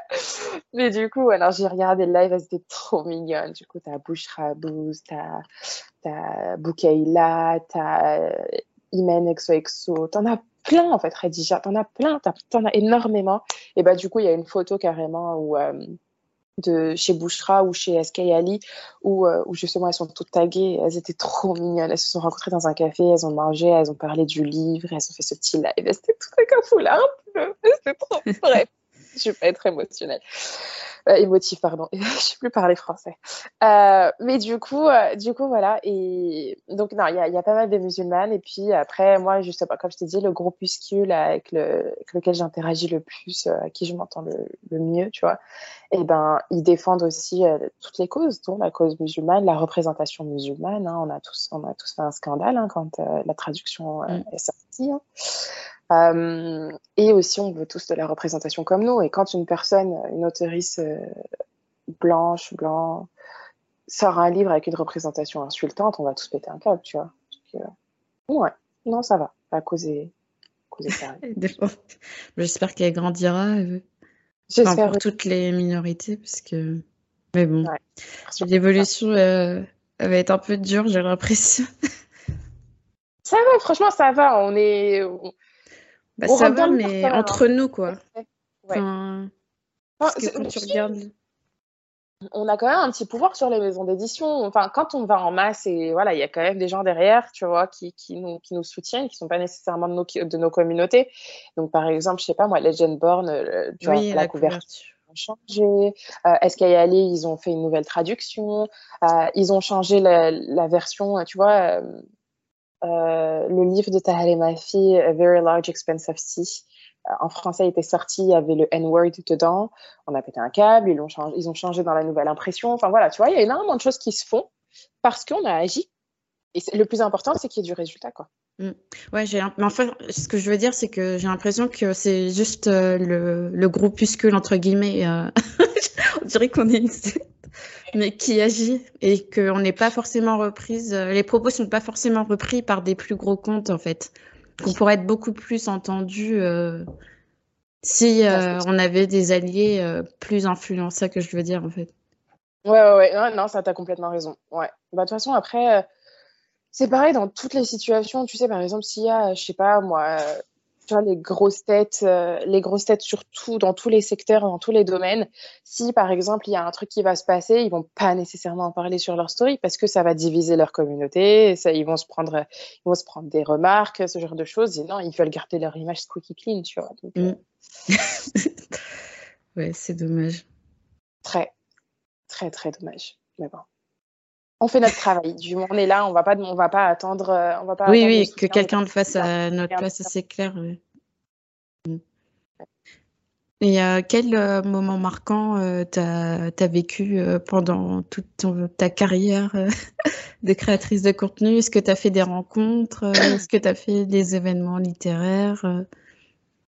Mais du coup, alors j'ai regardé le live, c'était trop mignonne. Du coup, t'as Bouchra Bouz, t'as, t'as Boukaïla, t'as euh, Imen XOXO, t'en as plein en fait, Redija, t'en as plein, t'en as énormément. Et bah, du coup, il y a une photo carrément où. Euh, de chez Bouchra ou chez SK Ali où, euh, où justement elles sont toutes taguées. Elles étaient trop mignonnes. Elles se sont rencontrées dans un café. Elles ont mangé. Elles ont parlé du livre. Elles ont fait ce petit live. C'était tout avec un foulard c'était trop [LAUGHS] bref je vais pas être émotionnelle. Euh, émotif, pardon. [LAUGHS] je sais plus parler français. Euh, mais du coup, du coup, voilà. Et donc, non, il y a, y a, pas mal de musulmanes. Et puis après, moi, justement, comme je t'ai dit, le groupuscule avec, le, avec lequel j'interagis le plus, à qui je m'entends le, le, mieux, tu vois, eh ben, ils défendent aussi euh, toutes les causes, dont la cause musulmane, la représentation musulmane. Hein. On a tous, on a tous fait un scandale hein, quand euh, la traduction mm. est sortie. Hein. Euh, et aussi, on veut tous de la représentation comme nous. Et quand une personne, une auteurice euh, blanche, blanc, sort un livre avec une représentation insultante, on va tous péter un câble, tu vois. Donc, euh, ouais, non, ça va. Causer, causer ça. J'espère qu'elle grandira. Euh, enfin, pour toutes les minorités, parce que. Mais bon, ouais, l'évolution euh, elle va être un peu dure, j'ai l'impression. [LAUGHS] ça va, franchement, ça va. On est. On bah, ça va, mais entre nous, quoi. Ouais. Enfin, que quand tu regardes. On a quand même un petit pouvoir sur les maisons d'édition. Enfin, quand on va en masse et voilà, il y a quand même des gens derrière, tu vois, qui, qui, nous, qui nous soutiennent, qui sont pas nécessairement de nos, de nos communautés. Donc, par exemple, je sais pas, moi, Legend Born, euh, tu Oui, vois, la, la couverture changé. Euh, ils ont fait une nouvelle traduction? Euh, ils ont changé la, la version, euh, tu vois, euh, le livre de Tahal et ma fille, A Very Large Expensive Sea. Euh, En français, il était sorti, il y avait le N-word dedans. On a pété un câble, ils, l'ont changé, ils ont changé dans la nouvelle impression. Enfin voilà, tu vois, il y a énormément de choses qui se font parce qu'on a agi. Et le plus important, c'est qu'il y ait du résultat, quoi. Ouais, j'ai, mais ce que je veux dire, c'est que j'ai l'impression que c'est juste euh, le, le groupuscule, entre guillemets, euh, [LAUGHS] on dirait qu'on est une secte, mais qui agit et qu'on n'est pas forcément reprise, les propos sont pas forcément repris par des plus gros comptes, en fait. Qu'on pourrait être beaucoup plus entendu euh, si euh, on avait des alliés euh, plus influents, c'est ça que je veux dire, en fait. Ouais, ouais, ouais. Non, non, ça, t'as complètement raison. Ouais. Bah, de toute façon, après, c'est pareil dans toutes les situations. Tu sais, par exemple, s'il y a, je sais pas, moi, tu vois, les grosses têtes, euh, les grosses têtes surtout dans tous les secteurs, dans tous les domaines. Si, par exemple, il y a un truc qui va se passer, ils vont pas nécessairement en parler sur leur story parce que ça va diviser leur communauté. et Ça, ils vont se prendre, ils vont se prendre des remarques, ce genre de choses. Et non, ils veulent garder leur image squeaky clean, tu vois. Donc, euh, Mm. [LAUGHS] Ouais, c'est dommage. très, très, très dommage. Mais bon. On fait notre travail. Du moment on est là, on va pas, on va pas attendre, euh, on va pas Oui, attendre oui, que quelqu'un le fasse à notre place, c'est clair. Et euh, quel euh, moment marquant euh, t'as t'as vécu pendant toute ton- ta carrière [LAUGHS] de créatrice de contenu? Est-ce que tu as fait des rencontres? [COUGHS] Est-ce que tu as fait des événements littéraires?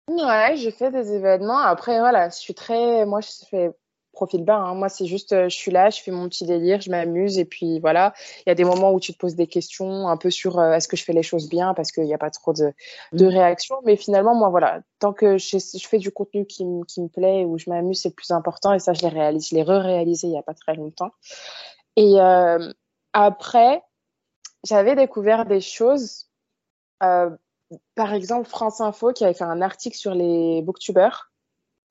Ouais, j'ai fait des événements. Après, voilà, je suis très, moi, je fais profil bas. hein. Moi, c'est juste, euh, je suis là, je fais mon petit délire, je m'amuse, et puis voilà. Il y a des moments où tu te poses des questions un peu sur euh, est-ce que je fais les choses bien parce qu'il n'y a pas trop de, de Mm. réactions. Mais finalement, moi, voilà, tant que je, je fais du contenu qui, me- qui me plaît, où je m'amuse, c'est le plus important. Et ça, je l'ai réalisé, je l'ai re-réalisé il n'y a pas très longtemps. Et euh, après, j'avais découvert des choses. euh, par exemple, France Info qui avait fait un article sur les booktubers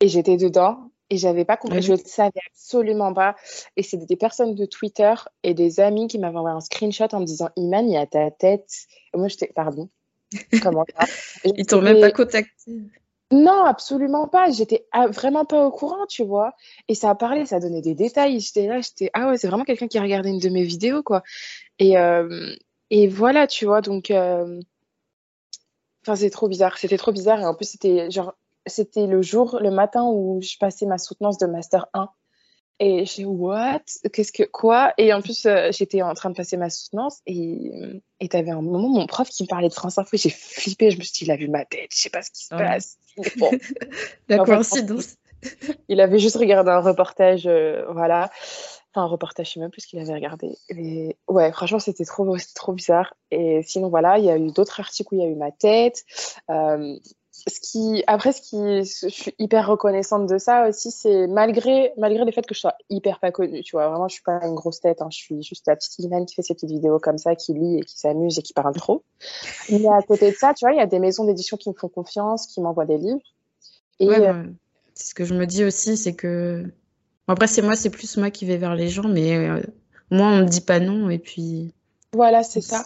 et j'étais dedans et j'avais pas compris, Oui. je ne savais absolument pas. Et c'était des personnes de Twitter et des amis qui m'avaient envoyé un screenshot en me disant Iman, il y a ta tête. Et moi, j'étais, pardon, [LAUGHS] comment ça? Ils t'ont même pas contacté. Non, absolument pas. J'étais vraiment pas au courant, tu vois. Et ça a parlé, ça donnait des détails. J'étais là, j'étais ah ouais, c'est vraiment quelqu'un qui a regardé une de mes vidéos, quoi. Et, euh, et voilà, tu vois, donc. euh, Enfin, c'est trop bizarre. C'était trop bizarre. Et en plus, c'était genre, c'était le jour, le matin où je passais ma soutenance de Master 1. Et j'ai what? Qu'est-ce que quoi? Et en plus, euh, j'étais en train de passer ma soutenance et et t'avais un moment mon prof qui me parlait de France Info. J'ai flippé. Je me suis dit, il a vu ma tête. Je sais pas ce qui se ouais. passe. Bon, [LAUGHS] La En fait, coïncidence. il avait juste regardé un reportage, euh, voilà. Enfin, un reportage, je sais même plus ce qu'il avait regardé. Et ouais, franchement, c'était trop, trop bizarre. Et sinon, voilà, il y a eu d'autres articles où il y a eu ma tête. Euh, ce qui, après, ce qui, je suis hyper reconnaissante de ça aussi, c'est malgré, malgré le fait que je sois hyper pas connue, tu vois, vraiment, je suis pas une grosse tête, hein, je suis juste la petite Iman qui fait ses petites vidéos comme ça, qui lit et qui s'amuse et qui parle trop. Mais à côté de ça, tu vois, il y a des maisons d'édition qui me font confiance, qui m'envoient des livres. Et Ouais, euh. C'est ce que je me dis aussi, c'est que. Bon, après, c'est moi, c'est plus moi qui vais vers les gens, mais euh, moi, on me dit pas non, et puis. voilà, c'est ça.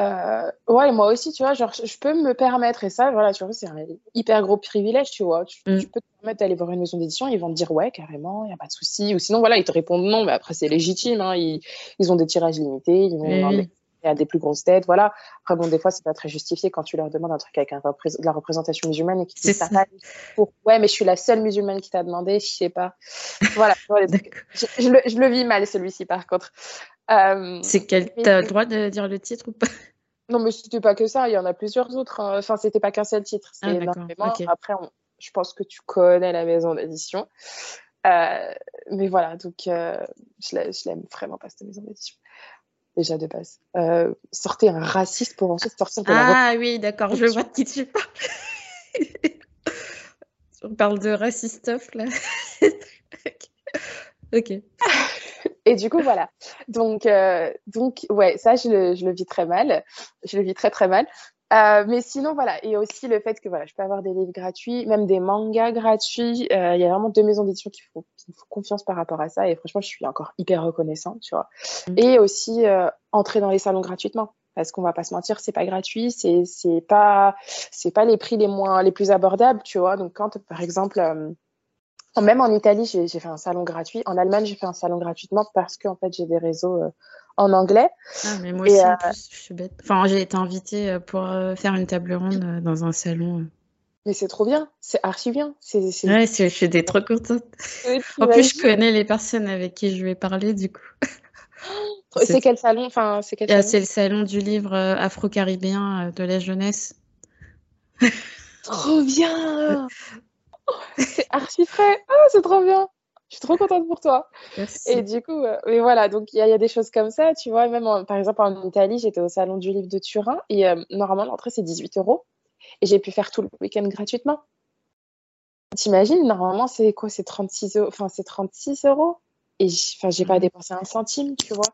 Euh, ouais, moi aussi, tu vois, genre, je peux me permettre, et ça, voilà, tu vois, c'est un hyper gros privilège, tu vois. Tu, Mm. tu peux te permettre d'aller voir une maison d'édition, ils vont te dire, ouais, carrément, il n'y a pas de souci. Ou sinon, voilà, ils te répondent non, mais après, c'est légitime, hein, ils, ils ont des tirages limités, ils vont oui. à des plus grosses têtes, voilà. Après, bon, des fois, c'est pas très justifié quand tu leur demandes un truc avec un de la représentation musulmane et qu'ils disent ça. Pour... Ouais, mais je suis la seule musulmane qui t'a demandé, je sais pas. [LAUGHS] Voilà, je, je le, je le vis mal, celui-ci, par contre. Euh, C'est quel... T'as le droit de dire le titre ou pas? Non, mais c'était pas que ça, il y en a plusieurs autres. hein. Enfin, c'était pas qu'un seul titre, Ah, c'est énormément. Après, on- je pense que tu connais la maison d'édition. Euh, mais voilà, donc euh, je la- je l'aime vraiment pas cette maison d'édition. Déjà de base. Euh, sortez un raciste pour ensuite sortir de la Ah oui, d'accord, je vois de qui tu parles. [LAUGHS] On parle de racistoff, là. [LAUGHS] Ok. [LAUGHS] Et du coup, voilà. Donc, euh, donc ouais, ça, je le, je le vis très mal. Je le vis très, très mal. Euh, mais sinon, voilà. Et aussi le fait que voilà, je peux avoir des livres gratuits, même des mangas gratuits. Euh, il y a vraiment deux maisons d'édition qui, font, qui me font confiance par rapport à ça. Et franchement, je suis encore hyper reconnaissante, tu vois. Mm. Et aussi euh, entrer dans les salons gratuitement. Parce qu'on va pas se mentir, c'est pas gratuit, c'est c'est pas c'est pas les prix les moins les plus abordables, tu vois. Donc quand par exemple euh, même en Italie, j'ai fait un salon gratuit. En Allemagne, j'ai fait un salon gratuitement parce que en fait, j'ai des réseaux euh, en anglais. Ah, mais moi aussi, en euh, plus, je suis bête. Enfin, j'ai été invitée euh, pour faire une table ronde dans un salon. Mais c'est trop bien, c'est archi bien. C'est, Ouais, je suis trop contente. en plus, je connais les personnes avec qui je vais parler, du coup. [GASPS] c'est quel salon? Enfin, c'est, c'est le salon du livre afro-caribéen de la jeunesse. trop bien [LAUGHS] [LAUGHS] c'est archi frais. Ah, c'est trop bien. Je suis trop contente pour toi. Et du coup, euh, voilà, donc il y, a des choses comme ça, tu vois. Même par exemple en Italie, j'étais au salon du livre de Turin et euh, normalement l'entrée c'est 18 euros et j'ai pu faire tout le week-end gratuitement. T'imagines, normalement c'est quoi? C'est 36 euros. Enfin, c'est 36 euros et enfin, j'ai pas mhm. dépensé un centime, tu vois.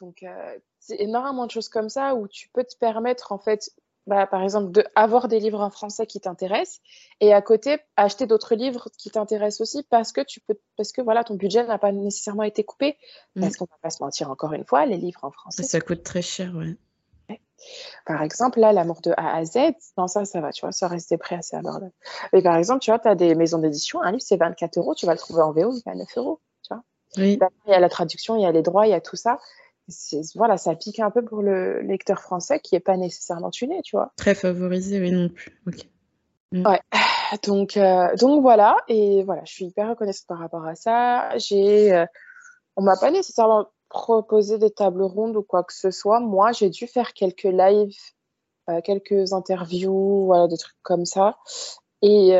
Donc, euh, c'est énormément de choses comme ça où tu peux te permettre en fait bah, par exemple, de avoir des livres en français qui t'intéressent et à côté acheter d'autres livres qui t'intéressent aussi parce que tu peux, parce que voilà, ton budget n'a pas nécessairement été coupé. Mm. Parce qu'on va pas se mentir encore une fois, les livres en français. Ça coûte très cher, ouais. Par exemple, là, l'amour de A à Z, non, ça, ça va, tu vois, ça reste des prix assez abordables. Mais par exemple, tu vois, tu as des maisons d'édition, un livre, c'est 24 euros, tu vas le trouver en VO, il à 9 euros, tu vois. Oui. Il y a la traduction, il y a les droits, il y a tout ça voilà, ça pique un peu pour le lecteur français qui est pas nécessairement tuné, tu vois. Très favorisé, oui, non plus. Mm. Ouais. [SIGHS] Donc, euh, donc voilà, et voilà, je suis hyper reconnaissante par rapport à ça. J'ai, euh, on m'a pas nécessairement proposé des tables rondes ou quoi que ce soit. Moi, j'ai dû faire quelques lives, euh, quelques interviews, voilà, des trucs comme ça. Et,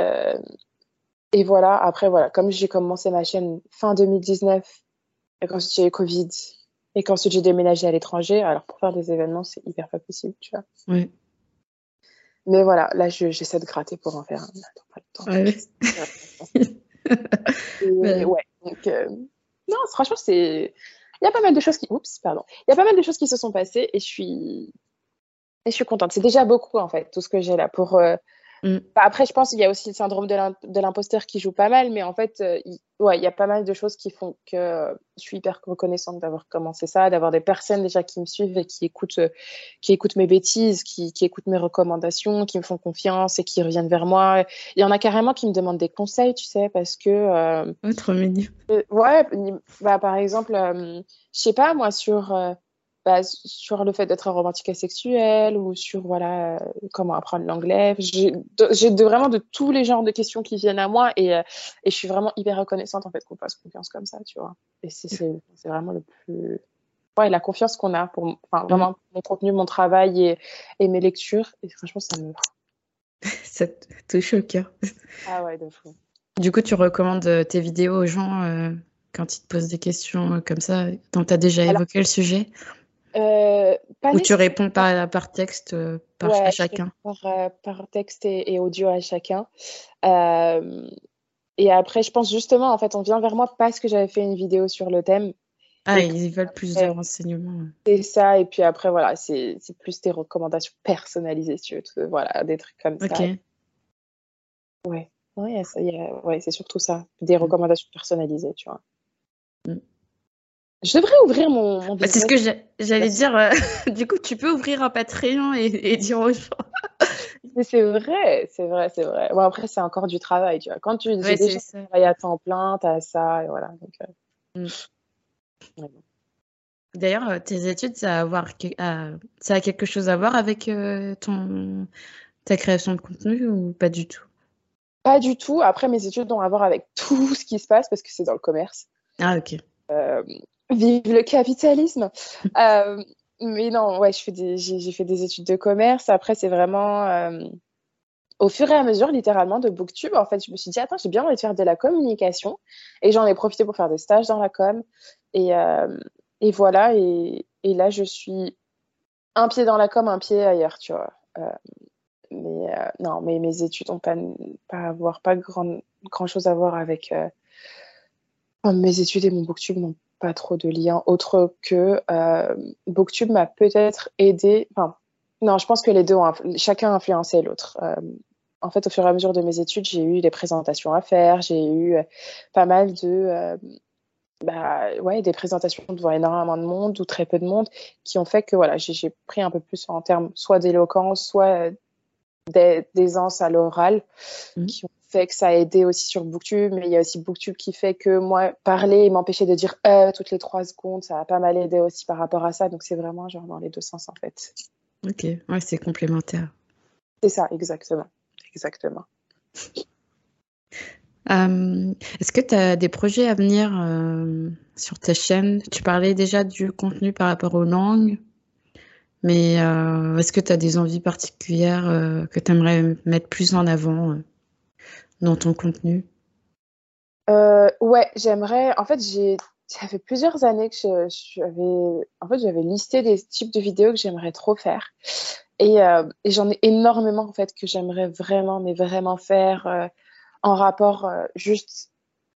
et voilà, après, voilà, comme j'ai commencé ma chaîne fin 2019, et quand j'ai eu Covid, et qu'ensuite j'ai déménagé à l'étranger, alors pour faire des événements, c'est hyper pas possible, tu vois. Oui. Mais voilà, là, j'essaie de gratter pour en faire un. Pas le temps. [LAUGHS] Ouais. ouais. Donc, euh, non, franchement, c'est. Il y a pas mal de choses qui. Oups, pardon. Il y a pas mal de choses qui se sont passées et je suis. Et je suis contente. C'est déjà beaucoup, en fait, tout ce que j'ai là pour. Euh, Mm. Bah, après, je pense qu'il y a aussi le syndrome de l'imposteur qui joue pas mal, mais en fait, euh, il, ouais, il y a pas mal de choses qui font que je suis hyper reconnaissante d'avoir commencé ça, d'avoir des personnes déjà qui me suivent et qui écoutent, euh, qui écoutent mes bêtises, qui, qui, écoutent mes recommandations, qui me font confiance et qui reviennent vers moi. Il y en a carrément qui me demandent des conseils, tu sais, parce que. Euh, oh, trop mignon. ouais, bah, par exemple, je sais pas, moi, sur bah, sur le fait d'être un romantique asexuel ou sur voilà euh, comment apprendre l'anglais. J'ai vraiment de tous les genres de questions qui viennent à moi et, euh, et je suis vraiment hyper reconnaissante en fait qu'on fasse confiance comme ça, tu vois. Et c'est vraiment le plus ouais, la confiance qu'on a pour enfin, vraiment mon contenu, mon travail et, et mes lectures. Et franchement, ça me [LAUGHS] ça touche au cœur. Ah ouais, de fou. Du coup, tu recommandes euh, tes vidéos aux gens quand ils te posent des questions comme ça, dont tu as déjà évoqué le sujet? Euh, Ou tu réponds par, par texte euh, par, à chacun euh, par, texte et, audio à chacun. et après, je pense justement, en fait, on vient vers moi parce que j'avais fait une vidéo sur le thème. Ah, ils veulent plus de renseignements. C'est ça, et puis après, voilà, c'est plus tes recommandations personnalisées, si tu veux, voilà, des trucs comme ça. Ouais, ouais, ouais c'est surtout ça, des mm. recommandations personnalisées, tu vois. Mm. Je devrais ouvrir mon, bah, C'est ce que j'allais dire. Euh, [LAUGHS] du coup, tu peux ouvrir un Patreon et, dire aux gens. [LAUGHS] Mais c'est vrai, c'est vrai, c'est vrai. Bon, après, c'est encore du travail, tu vois. Quand tu ouais, déjà travailles à temps plein, tu as ça, et voilà. Euh, mm. D'ailleurs, euh, tes études, ça a, avoir... ça a quelque chose à voir avec ton... ta création de contenu ou pas du tout? Pas du tout. Après, mes études ont à voir avec [LAUGHS] tout ce qui se passe parce que c'est dans le commerce. Ah, ok. Vive le capitalisme. [LAUGHS] euh, mais non, ouais, j'ai fait des études de commerce. Après, c'est vraiment euh, au fur et à mesure, littéralement, de Booktube. En fait, je me suis dit, attends, j'ai bien envie de faire de la communication. Et j'en ai profité pour faire des stages dans la com. Et, euh, et voilà. Et, et, là, je suis un pied dans la com, un pied ailleurs, tu vois. Mais non, mais mes études n'ont pas, pas, avoir, pas grand, grand chose à voir avec. mes études et mon Booktube n'ont pas trop de liens autre que euh, Booktube m'a peut-être aidé, enfin, Non, je pense que les deux ont chacun influencé l'autre. Euh, en fait, au fur et à mesure de mes études, j'ai eu des présentations à faire, j'ai eu euh, pas mal de, euh, bah, ouais, des présentations devant énormément de monde ou très peu de monde, qui ont fait que voilà, j'ai pris un peu plus en termes soit d'éloquence, soit d'aisance à l'oral, mmh. qui ont fait que ça a aidé aussi sur Booktube, mais il y a aussi Booktube qui fait que moi, parler et m'empêcher de dire euh toutes les trois secondes, ça a pas mal aidé aussi par rapport à ça. Donc c'est vraiment genre dans les deux sens en fait. Ok, ouais, c'est complémentaire. C'est ça, exactement. Exactement. [LAUGHS] Euh, est-ce que tu as des projets à venir euh, sur ta chaîne? Tu parlais déjà du contenu par rapport aux langues, mais euh, est-ce que tu as des envies particulières que tu aimerais mettre plus en avant dans ton contenu? Ouais, j'aimerais. En fait, ça fait plusieurs années que j'avais en fait listé des types de vidéos que j'aimerais trop faire et, euh, et j'en ai énormément en fait que j'aimerais vraiment mais vraiment faire euh, en rapport euh, juste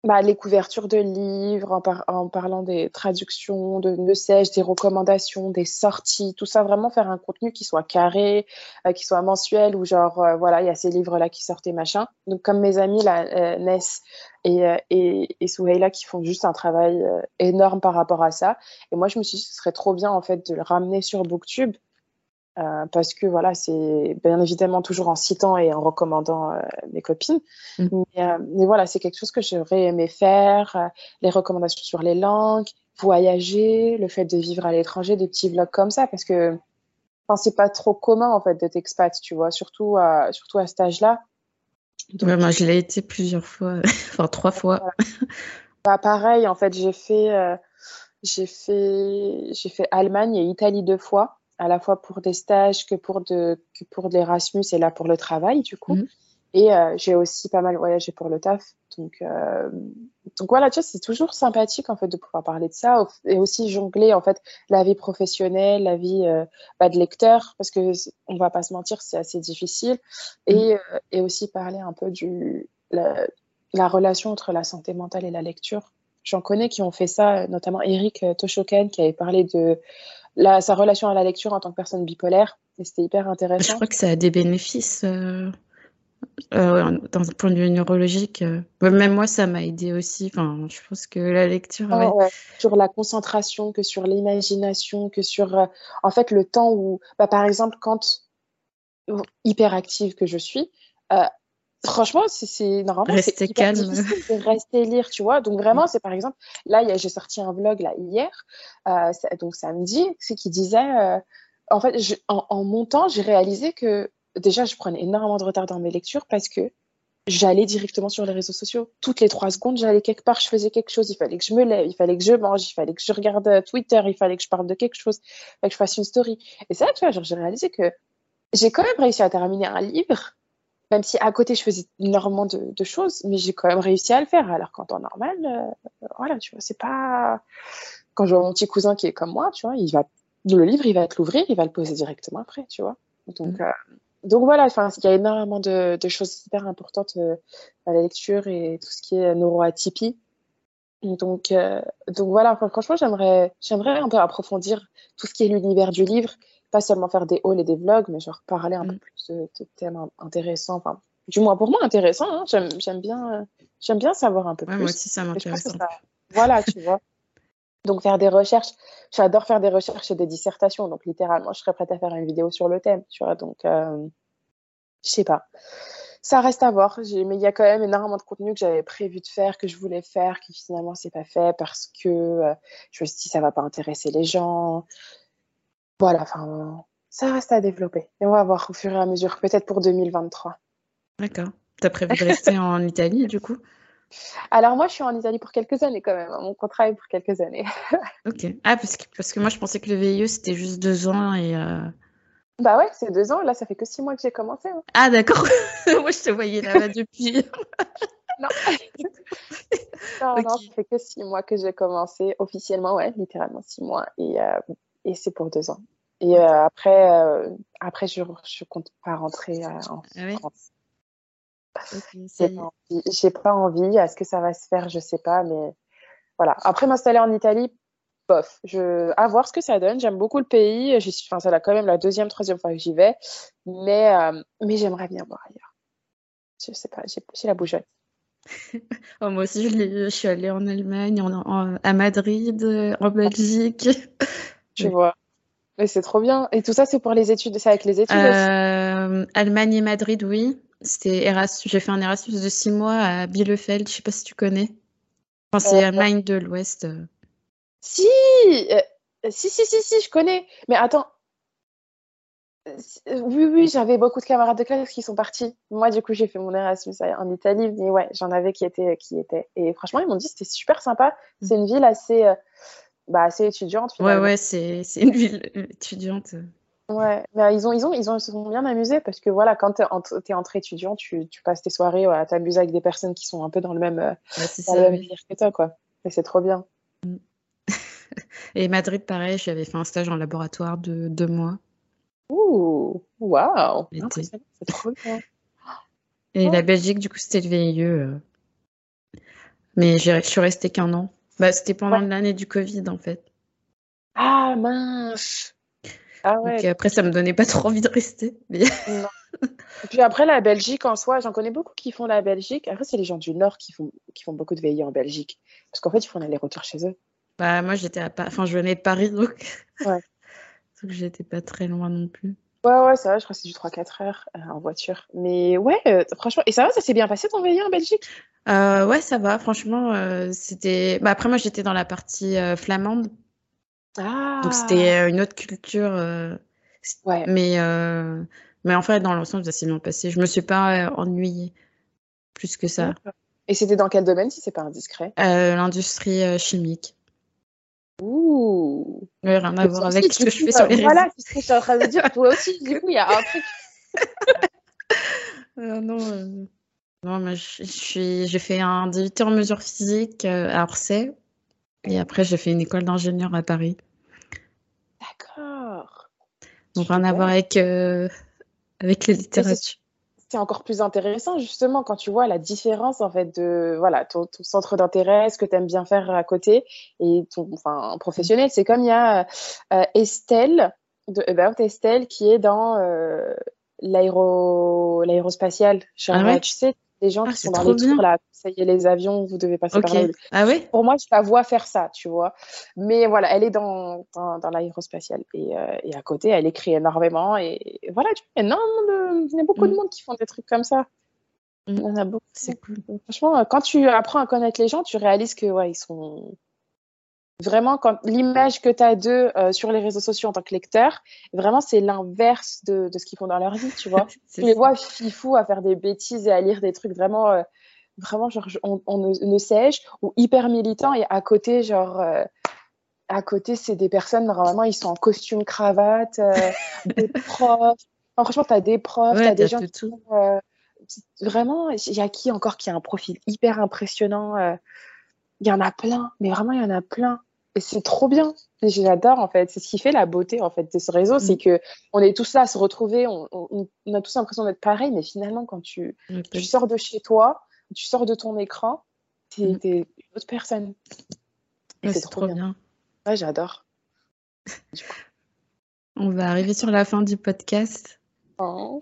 bah, les couvertures de livres en, en parlant des traductions de ne sais-je des recommandations des sorties tout ça vraiment faire un contenu qui soit carré qui soit mensuel ou genre voilà il y a ces livres là qui sortent et machin donc comme mes amis là Ness et, euh, et, et Souheila qui font juste un travail euh, énorme par rapport à ça. Et moi, je me suis dit, ce serait trop bien en fait de le ramener sur Booktube. Euh, parce que voilà, c'est bien évidemment toujours en citant et en recommandant euh, mes copines. Mm. Mais, euh, mais, voilà, c'est quelque chose que j'aurais aimé faire. les recommandations sur les langues, voyager, le fait de vivre à l'étranger, des petits vlogs comme ça, parce que enfin, c'est pas trop commun en fait d'être expat, tu vois, surtout à, surtout à cet âge-là. moi, je l'ai été plusieurs fois, [LAUGHS] enfin trois fois. Bah, pareil, en fait, j'ai fait, j'ai fait, j'ai fait Allemagne et Italie deux fois, à la fois pour des stages que pour de, que pour de l'Erasmus et là pour le travail, du coup. Mmh. Et euh, j'ai aussi pas mal voyagé pour le taf. Donc, euh, donc voilà, tu vois, c'est toujours sympathique en fait de pouvoir parler de ça et aussi jongler en fait la vie professionnelle, la vie euh, bah, de lecteur, parce que on va pas se mentir, c'est assez difficile. Et, mmh. euh, et aussi parler un peu du la, la, relation entre la santé mentale et la lecture. J'en connais qui ont fait ça, notamment Eric Toshoken qui avait parlé de la, sa relation à la lecture en tant que personne bipolaire. Et c'était hyper intéressant. Je crois que ça a des bénéfices. Euh, euh, dans un point de vue neurologique, euh, même moi, ça m'a aidé aussi. Enfin, je pense que la lecture. Ah, ouais. Sur la concentration, que sur l'imagination, que sur euh, en fait le temps où, bah, par exemple, quand hyperactive que je suis, euh, franchement, c'est normalement rester calme, rester lire, tu vois. Donc vraiment, c'est par exemple, là, j'ai sorti un vlog là hier, donc samedi, c'est qui disait, en fait, je, en, en montant, j'ai réalisé que déjà, je prenais énormément de retard dans mes lectures parce que j'allais directement sur les réseaux sociaux. Toutes les trois secondes, j'allais quelque part, je faisais quelque chose. Il fallait que je me lève, il fallait que je mange, il fallait que je regarde euh, Twitter, il fallait que je parle de quelque chose, il fallait que je fasse une story. Et c'est là, tu vois, j'ai réalisé que j'ai quand même réussi à terminer un livre, même si à côté, je faisais énormément de, de choses, mais j'ai quand même réussi à le faire. Alors qu'en temps normal, euh, voilà, tu vois, c'est pas... Quand je vois mon petit cousin qui est comme moi, tu vois, il va... Le livre, il va te l'ouvrir, il va le poser directement après, tu vois. Donc, mmh. euh, donc voilà, enfin, il y a énormément de, de choses hyper importantes euh, à la lecture et tout ce qui est neuroatypie. Donc, donc voilà, franchement, j'aimerais, j'aimerais un peu approfondir tout ce qui est l'univers du livre, pas seulement faire des hauls et des vlogs, mais genre parler un peu mm. plus de, de, thèmes intéressants, enfin, du moins pour moi intéressants. Hein, j'aime, j'aime bien, j'aime bien savoir un peu ouais, plus. Moi aussi, ça m'intéresse. Voilà, tu [LAUGHS] vois. Donc faire des recherches, j'adore faire des recherches et des dissertations. Donc littéralement, je serais prête à faire une vidéo sur le thème, tu vois. Donc euh, je sais pas. Ça reste à voir. Mais il y a quand même énormément de contenu que j'avais prévu de faire, que je voulais faire, qui finalement c'est pas fait parce que euh, je me suis dit ça va pas intéresser les gens. Voilà, enfin, ça reste à développer. Et on va voir au fur et à mesure, peut-être pour 2023. D'accord. Tu as prévu de rester en [LAUGHS] Italie du coup? Alors moi, je suis en Italie pour quelques années quand même. Mon contrat est pour quelques années. [LAUGHS] ok. Ah, parce que, parce que moi, je pensais que le VIE, c'était juste deux ans et... Euh... Bah ouais, c'est deux ans. Là, ça fait que six mois que j'ai commencé. Hein. Ah d'accord. [LAUGHS] moi, je te voyais là-bas depuis. non. non, okay. non, ça fait que six mois que j'ai commencé. Officiellement, ouais, littéralement six mois. Et, euh, et c'est pour deux ans. Et euh, après, euh, après je, je compte pas rentrer en ah France. Okay, j'ai pas envie. Est-ce que ça va se faire? Je sais pas, mais voilà. Après m'installer en Italie, bof. Je... À voir ce que ça donne. J'aime beaucoup le pays. Enfin, c'est quand même la deuxième, troisième fois que j'y vais. Mais, euh, mais j'aimerais bien voir ailleurs. Je sais pas, j'ai la bougeotte. [LAUGHS] oh, moi aussi, je, je, suis allée en Allemagne, en, à Madrid, en Belgique. [LAUGHS] Je vois. Mais c'est trop bien. Et tout ça, c'est pour les études, c'est avec les études euh, Allemagne et Madrid, oui. C'était Erasmus. J'ai fait un Erasmus de six mois à Bielefeld. Je sais pas si tu connais. Enfin, c'est euh, Allemagne de l'Ouest. Si, euh, si, si, si, si, je connais. Mais attends. Oui, oui, j'avais beaucoup de camarades de classe qui sont partis. Moi, du coup, j'ai fait mon Erasmus en Italie. Mais ouais, j'en avais qui étaient, qui étaient. Et franchement, ils m'ont dit que c'était super sympa. Mm. C'est une ville assez, bah, assez étudiante. Finalement. Ouais, ouais, c'est une ville étudiante. Ouais, mais ils ont, ils ont, ils ont, se sont bien amusés parce que voilà, quand tu es, entre étudiant, tu, tu, passes tes soirées à t'amuser avec des personnes qui sont un peu dans le même, euh, que toi, quoi. Et c'est trop bien. [LAUGHS] Et Madrid, pareil, j'avais fait un stage en laboratoire de deux mois. Ouh, waouh, c'est trop bien. Et la Belgique, du coup, c'était le VIE. Euh. Mais je suis restée qu'un an. Bah, c'était pendant l'année du Covid, en fait. Ah mince ah ouais. après, ça me donnait pas trop envie de rester. Et puis après, la Belgique en soi, j'en connais beaucoup qui font la Belgique. Après, c'est les gens du Nord qui font, qui font beaucoup de veillées en Belgique. Parce qu'en fait, ils font aller-retour chez eux. Bah, moi, j'étais à Enfin, je venais de Paris, donc. Ouais. [LAUGHS] donc, j'étais pas très loin non plus. Ouais, ouais, c'est vrai, je crois que c'est du 3-4 heures euh, en voiture. Mais ouais, euh, franchement, et ça va, ça s'est bien passé ton veillée en Belgique? Euh, Ouais, ça va, franchement, c'était. Bah, après, moi, j'étais dans la partie flamande. Donc c'était ah! une autre culture. Euh, mais, mais en fait, dans l'ensemble, ça s'est bien passé. Je me suis pas ennuyée plus que ça. Et c'était dans quel domaine, si c'est pas indiscret? L'industrie chimique. Ouh rien à voir avec ce que je fais sur les réseaux. Voilà, c'est ce que je suis en train de dire. Toi aussi, du coup, il y a un truc. [LAUGHS] non, non, mais j'ai fait un DUT en mesure physique à Orsay. Et après, j'ai fait une école d'ingénieur à Paris. D'accord. Donc, rien à voir avec, euh, avec les littératures. C'est encore plus intéressant, justement, quand tu vois la différence, en fait, de voilà, ton, centre d'intérêt, ce que tu aimes bien faire à côté, et ton enfin, professionnel. C'est comme il y a euh, Estelle, de, ben, Estelle, qui est dans euh, l'aérospatial. Ah ouais? Tu sais, des gens ah, qui sont dans les tours là, ça y est, les avions, vous devez passer par là. Ah ouais? Pour moi, je la vois faire ça, tu vois. Mais voilà, elle est dans, dans, dans l'aérospatiale. Et, euh, et, à côté, elle écrit énormément. Et, voilà, tu vois, il y a beaucoup de mm. monde qui font des trucs comme ça. Mm. Il y en a beaucoup. C'est cool. Franchement, quand tu apprends à connaître les gens, tu réalises que, ouais, ils sont Vraiment, quand l'image que tu as d'eux euh, sur les réseaux sociaux en tant que lecteur, vraiment, c'est l'inverse de, de, ce qu'ils font dans leur vie, tu vois. [LAUGHS] tu les vois fifou à faire des bêtises et à lire des trucs vraiment, euh, vraiment genre, on, ne, ne sais-je, ou hyper militants, et à côté, genre, euh, à côté, c'est des personnes, normalement, ils sont en costume, cravate, [LAUGHS] des profs. franchement, tu as des profs, tu as des gens qui tout. vraiment, il y a qui encore qui a un profil hyper impressionnant il y en a plein, mais vraiment, il y en a plein. Et c'est trop bien. J'adore, en fait. C'est ce qui fait la beauté, en fait, de ce réseau. C'est mm. que on est tous là à se retrouver. On, a tous l'impression d'être pareil, mais finalement, quand tu, tu, sors de chez toi, tu sors de ton écran, tu es, mm. une autre personne. c'est trop, bien. Ouais, j'adore. [LAUGHS] on va arriver sur la fin du podcast. Oh.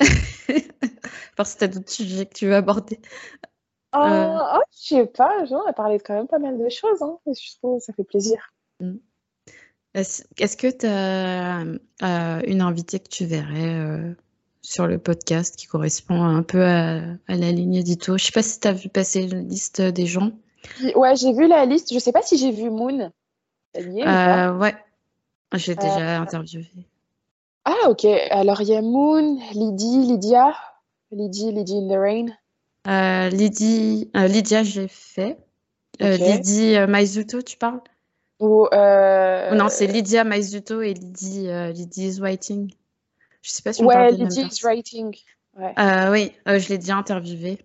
[LAUGHS] Parce que tu as d'autres sujets que tu veux aborder. Euh, oh, je sais pas, on a parlé de quand même pas mal de choses. Hein. Je trouve ça fait plaisir. Mm. Est-ce que tu as euh, une invitée que tu verrais euh, sur le podcast qui correspond un peu à, la ligne édito? Je sais pas si tu as vu passer la liste des gens. Ouais, j'ai vu la liste. Je sais pas si j'ai vu Moon. ouais, j'ai déjà interviewé. Ah, ok. Alors, il y a Moon, Lydie, Lydia. Lydie, Lydie in the Rain. Euh, Lydie, euh, Lydia, j'ai fait. Euh, Lydie Maizuto, tu parles? Ou Non, c'est Lydia Maizuto et Lydie, Lydie is writing. Je sais pas si on ouais, parle Lydie is writing. Ouais. oui, je l'ai déjà interviewée.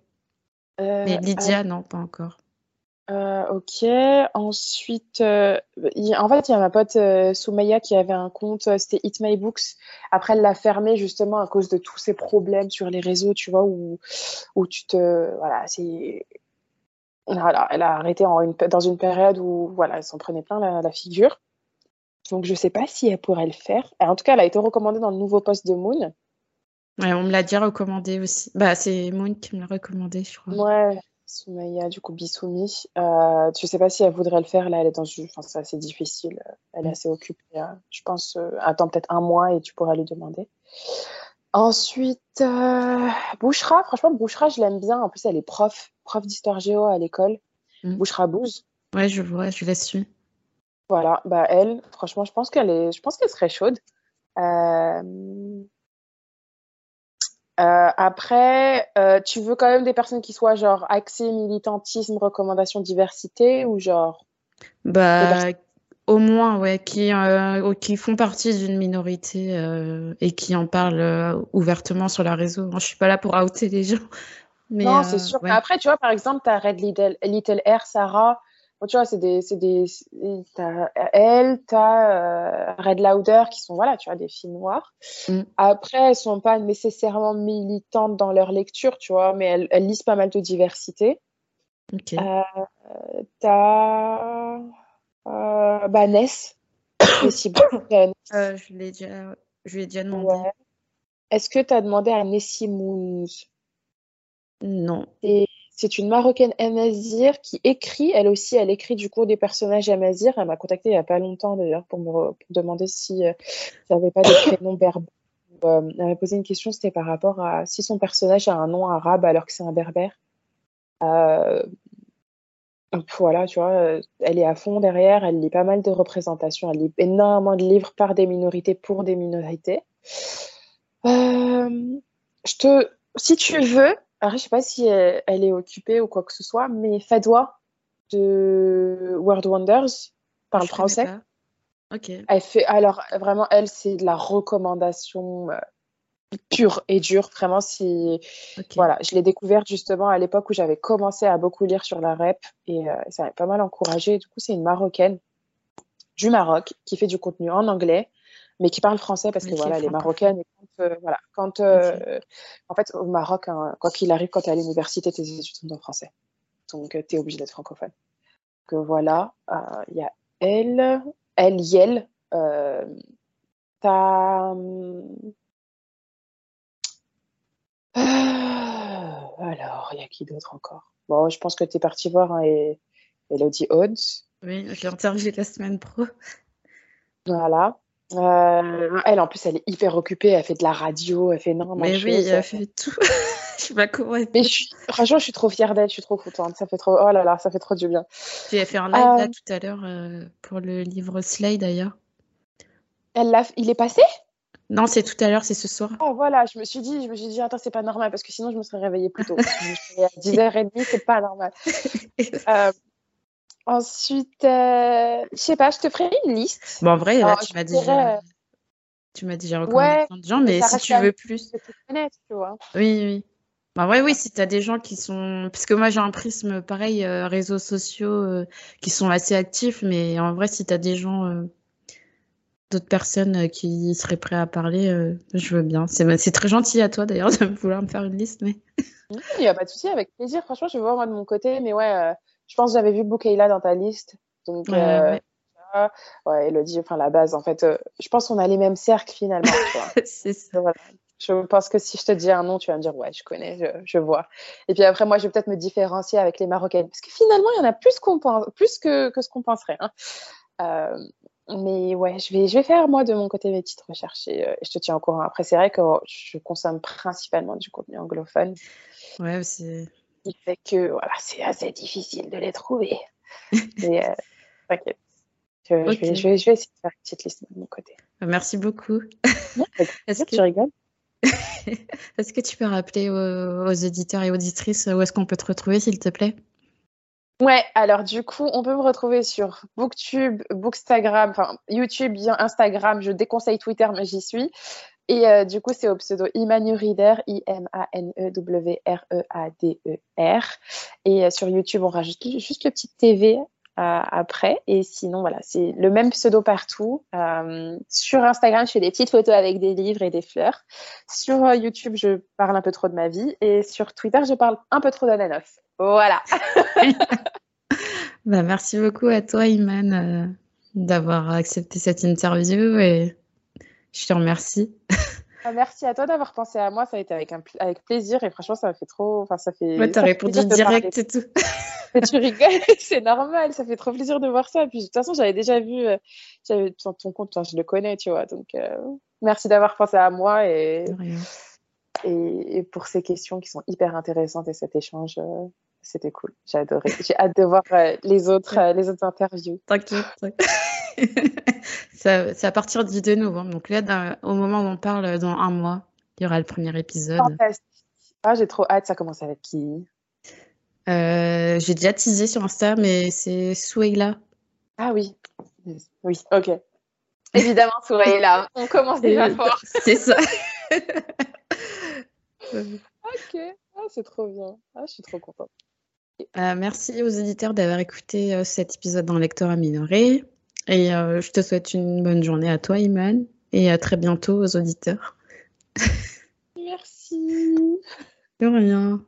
Mais Lydia, non, pas encore. Euh, ok. Ensuite, euh, en fait, il y a ma pote euh, Soumaya qui avait un compte, c'était Eat My Books. Après, elle l'a fermé justement à cause de tous ces problèmes sur les réseaux, tu vois, où, où tu te. Voilà, c'est. voilà, elle a arrêté en une, dans une période où voilà, elle s'en prenait plein la, la, figure. Donc je sais pas si elle pourrait le faire. En tout cas, elle a été recommandée dans le nouveau poste de Moon. Ouais, on me l'a déjà recommandé aussi. Bah, c'est Moon qui me l'a recommandé, je crois. Ouais, Soumaya, du coup, Bissoumi. Euh, je sais pas si elle voudrait le faire. Là, elle est dans une. Enfin, c'est assez difficile. Elle est assez occupée. Hein. Je pense, euh, attends peut-être un mois et tu pourras lui demander. Ensuite, euh, Bouchra. Franchement, Bouchra, je l'aime bien. En plus, elle est prof, prof d'histoire géo à l'école. Mm. Bouchra Bouze. Ouais, je vois, je la suis. Voilà, bah elle, franchement, je pense qu'elle est, je pense qu'elle serait chaude. Euh... Euh, après, euh, tu veux quand même des personnes qui soient genre axées militantisme, recommandation, diversité ou genre Bah, au moins, ouais, qui, euh, qui font partie d'une minorité et qui en parlent ouvertement sur la réseau. Je suis pas là pour outer les gens. Mais, non, c'est sûr. Ouais. Après, tu vois, par exemple, tu as Red Little, Little Air, Sarah. Bon, tu vois, c'est des, c'est des, t'as elle, t'as euh, Red Lauder qui sont, voilà, tu vois, des filles noires. Mm. Après, elles sont pas nécessairement militantes dans leur lecture, tu vois, mais elles, elles lisent pas mal de diversité. Ok. Euh, t'as, euh, bah, Ness. [COUGHS] aussi, [COUGHS] euh, je l'ai déjà, je lui ai déjà demandé. Ouais. Est-ce que tu as demandé à Nessie Moons? Non. Et c'est une Marocaine Amazir qui écrit, elle aussi, elle écrit du coup des personnages Amazir. Elle m'a contactée il n'y a pas longtemps d'ailleurs pour me demander si euh, j'avais pas des prénoms berbères. Euh, elle m'a posé une question, c'était par rapport à si son personnage a un nom arabe alors que c'est un berbère. Euh, voilà, tu vois, elle est à fond derrière, elle lit pas mal de représentations, elle lit énormément de livres par des minorités pour des minorités. Euh, je te, si tu veux, alors, je sais pas si elle, elle, est occupée ou quoi que ce soit, mais Fadwa de World Wonders parle je français. Ok. Elle fait, alors vraiment, elle, c'est de la recommandation euh, pure et dure. Vraiment, si. Okay. Voilà, je l'ai découverte justement à l'époque où j'avais commencé à beaucoup lire sur la rep et euh, ça m'a pas mal encouragée. Du coup, c'est une Marocaine du Maroc qui fait du contenu en anglais mais qui parle français parce que voilà, quand, euh, voilà, quand euh, okay. en fait au Maroc, hein, quoi qu'il arrive, quand tu es à l'université, tes études sont en français, donc euh, tu es obligé d'être francophone. Donc voilà, il y a elle, elle, Yel, euh, t'as alors, il y a qui d'autre encore? Bon, je pense que tu es parti voir hein, et Elodie Odds. Oui, je l'ai interviewée la semaine pro. Voilà. Euh, elle, en plus, elle est hyper occupée. Elle fait de la radio, elle fait énormément Mais de oui, choses. elle fait tout. [LAUGHS] je sais pas comment. Elle Mais je suis... franchement, je suis trop fière d'elle. Je suis trop contente. Ça fait trop. Oh là là, ça fait trop du bien. Puis elle fait un live euh... là tout à l'heure euh, pour le livre Slay d'ailleurs. Elle l'a. Il est passé? Non, c'est tout à l'heure, c'est ce soir. Oh voilà, je me suis dit, je me suis dit, attends, c'est pas normal parce que sinon je me serais réveillée plus tôt. [LAUGHS] je me suis à 10h30, c'est pas normal. [LAUGHS] euh, Ensuite, euh, je sais pas, je te ferai une liste. Bon, en vrai, là, Alors, tu m'as déjà, tu m'as déjà recommandé ouais, plein de gens, mais si tu veux plus. Tu vois. Oui, oui. Bah ouais, oui, si tu as des gens qui sont. Parce que moi, j'ai un prisme pareil, euh, réseaux sociaux euh, qui sont assez actifs, mais en vrai, si tu as des gens, euh, d'autres personnes euh, qui seraient prêts à parler, euh, je veux bien. C'est très gentil à toi d'ailleurs [LAUGHS] de vouloir me faire une liste, mais. Il n'y a pas de souci, avec plaisir. Franchement, je vais voir moi de mon côté, mais ouais je pense que j'avais vu Boukeïla dans ta liste. Donc, ouais, euh, ouais. ouais, Elodie, enfin, la base, en fait, euh, je pense qu'on a les mêmes cercles finalement. [LAUGHS] c'est ça. Voilà. Je pense que si je te dis un nom, tu vas me dire, ouais, je connais, je, je vois. Et puis après, moi, je vais peut-être me différencier avec les Marocaines. Parce que finalement, il y en a plus, qu'on pense, plus que, que ce qu'on penserait. Hein. Euh, mais ouais, je vais, je vais faire, moi, de mon côté, mes petites recherches et, euh, et je te tiens au courant. Après, c'est vrai que je consomme principalement du contenu anglophone. Ouais, c'est qui fait que voilà, c'est assez difficile de les trouver. [LAUGHS] Mais euh, t'inquiète. Je, okay. je, vais, je, vais, je, vais, essayer de faire une petite liste de mon côté. Merci beaucoup. [LAUGHS] [LAUGHS] est-ce que tu rigoles? Est-ce que tu peux rappeler aux, aux, éditeurs et auditrices où est-ce qu'on peut te retrouver, s'il te plaît? Ouais, alors du coup, on peut me retrouver sur Booktube, Bookstagram, enfin YouTube, Instagram. Je déconseille Twitter, mais j'y suis. Et euh, du coup, c'est au pseudo Reader, I-M-A-N-E-W-R-E-A-D-E-R. Et euh, sur YouTube, on rajoute juste le petit TV après. Et sinon, voilà, c'est le même pseudo partout. sur Instagram, je fais des petites photos avec des livres et des fleurs. Sur YouTube, je parle un peu trop de ma vie. Et sur Twitter, je parle un peu trop d'ananas. Voilà. [LAUGHS] bah, merci beaucoup à toi, Iman, d'avoir accepté cette interview et je te remercie. Ah, merci à toi d'avoir pensé à moi. Ça a été avec, un, avec plaisir et franchement, ça m'a fait trop. Enfin, ça fait. Ouais, t'as répondu direct et tout. [LAUGHS] Mais tu rigoles, [LAUGHS] c'est normal. Ça fait trop plaisir de voir ça. Puis, de toute façon, j'avais déjà vu euh, j'avais ton, ton compte, je le connais, tu vois. Donc, euh, merci d'avoir pensé à moi et, et, pour ces questions qui sont hyper intéressantes et cet échange. Euh, c'était cool, j'ai adoré. J'ai hâte de voir les, autres, les autres interviews. T'inquiète. [LAUGHS] c'est à partir du 2 novembre. Donc là, au moment où on parle, dans un mois, il y aura le premier épisode. Ah, j'ai trop hâte. Ça commence avec qui? Euh, J'ai déjà teasé sur Insta, mais c'est Soueila. Ah oui. Oui, ok. Évidemment, Soueila. On commence déjà fort. [LAUGHS] C'est ça. ok. Ah, c'est trop bien. Ah, je suis trop contente. Euh, merci aux éditeurs d'avoir écouté euh, cet épisode dans Lecteur à minoré. Et euh, je te souhaite une bonne journée à toi, Iman, et à très bientôt aux auditeurs. Merci. De rien.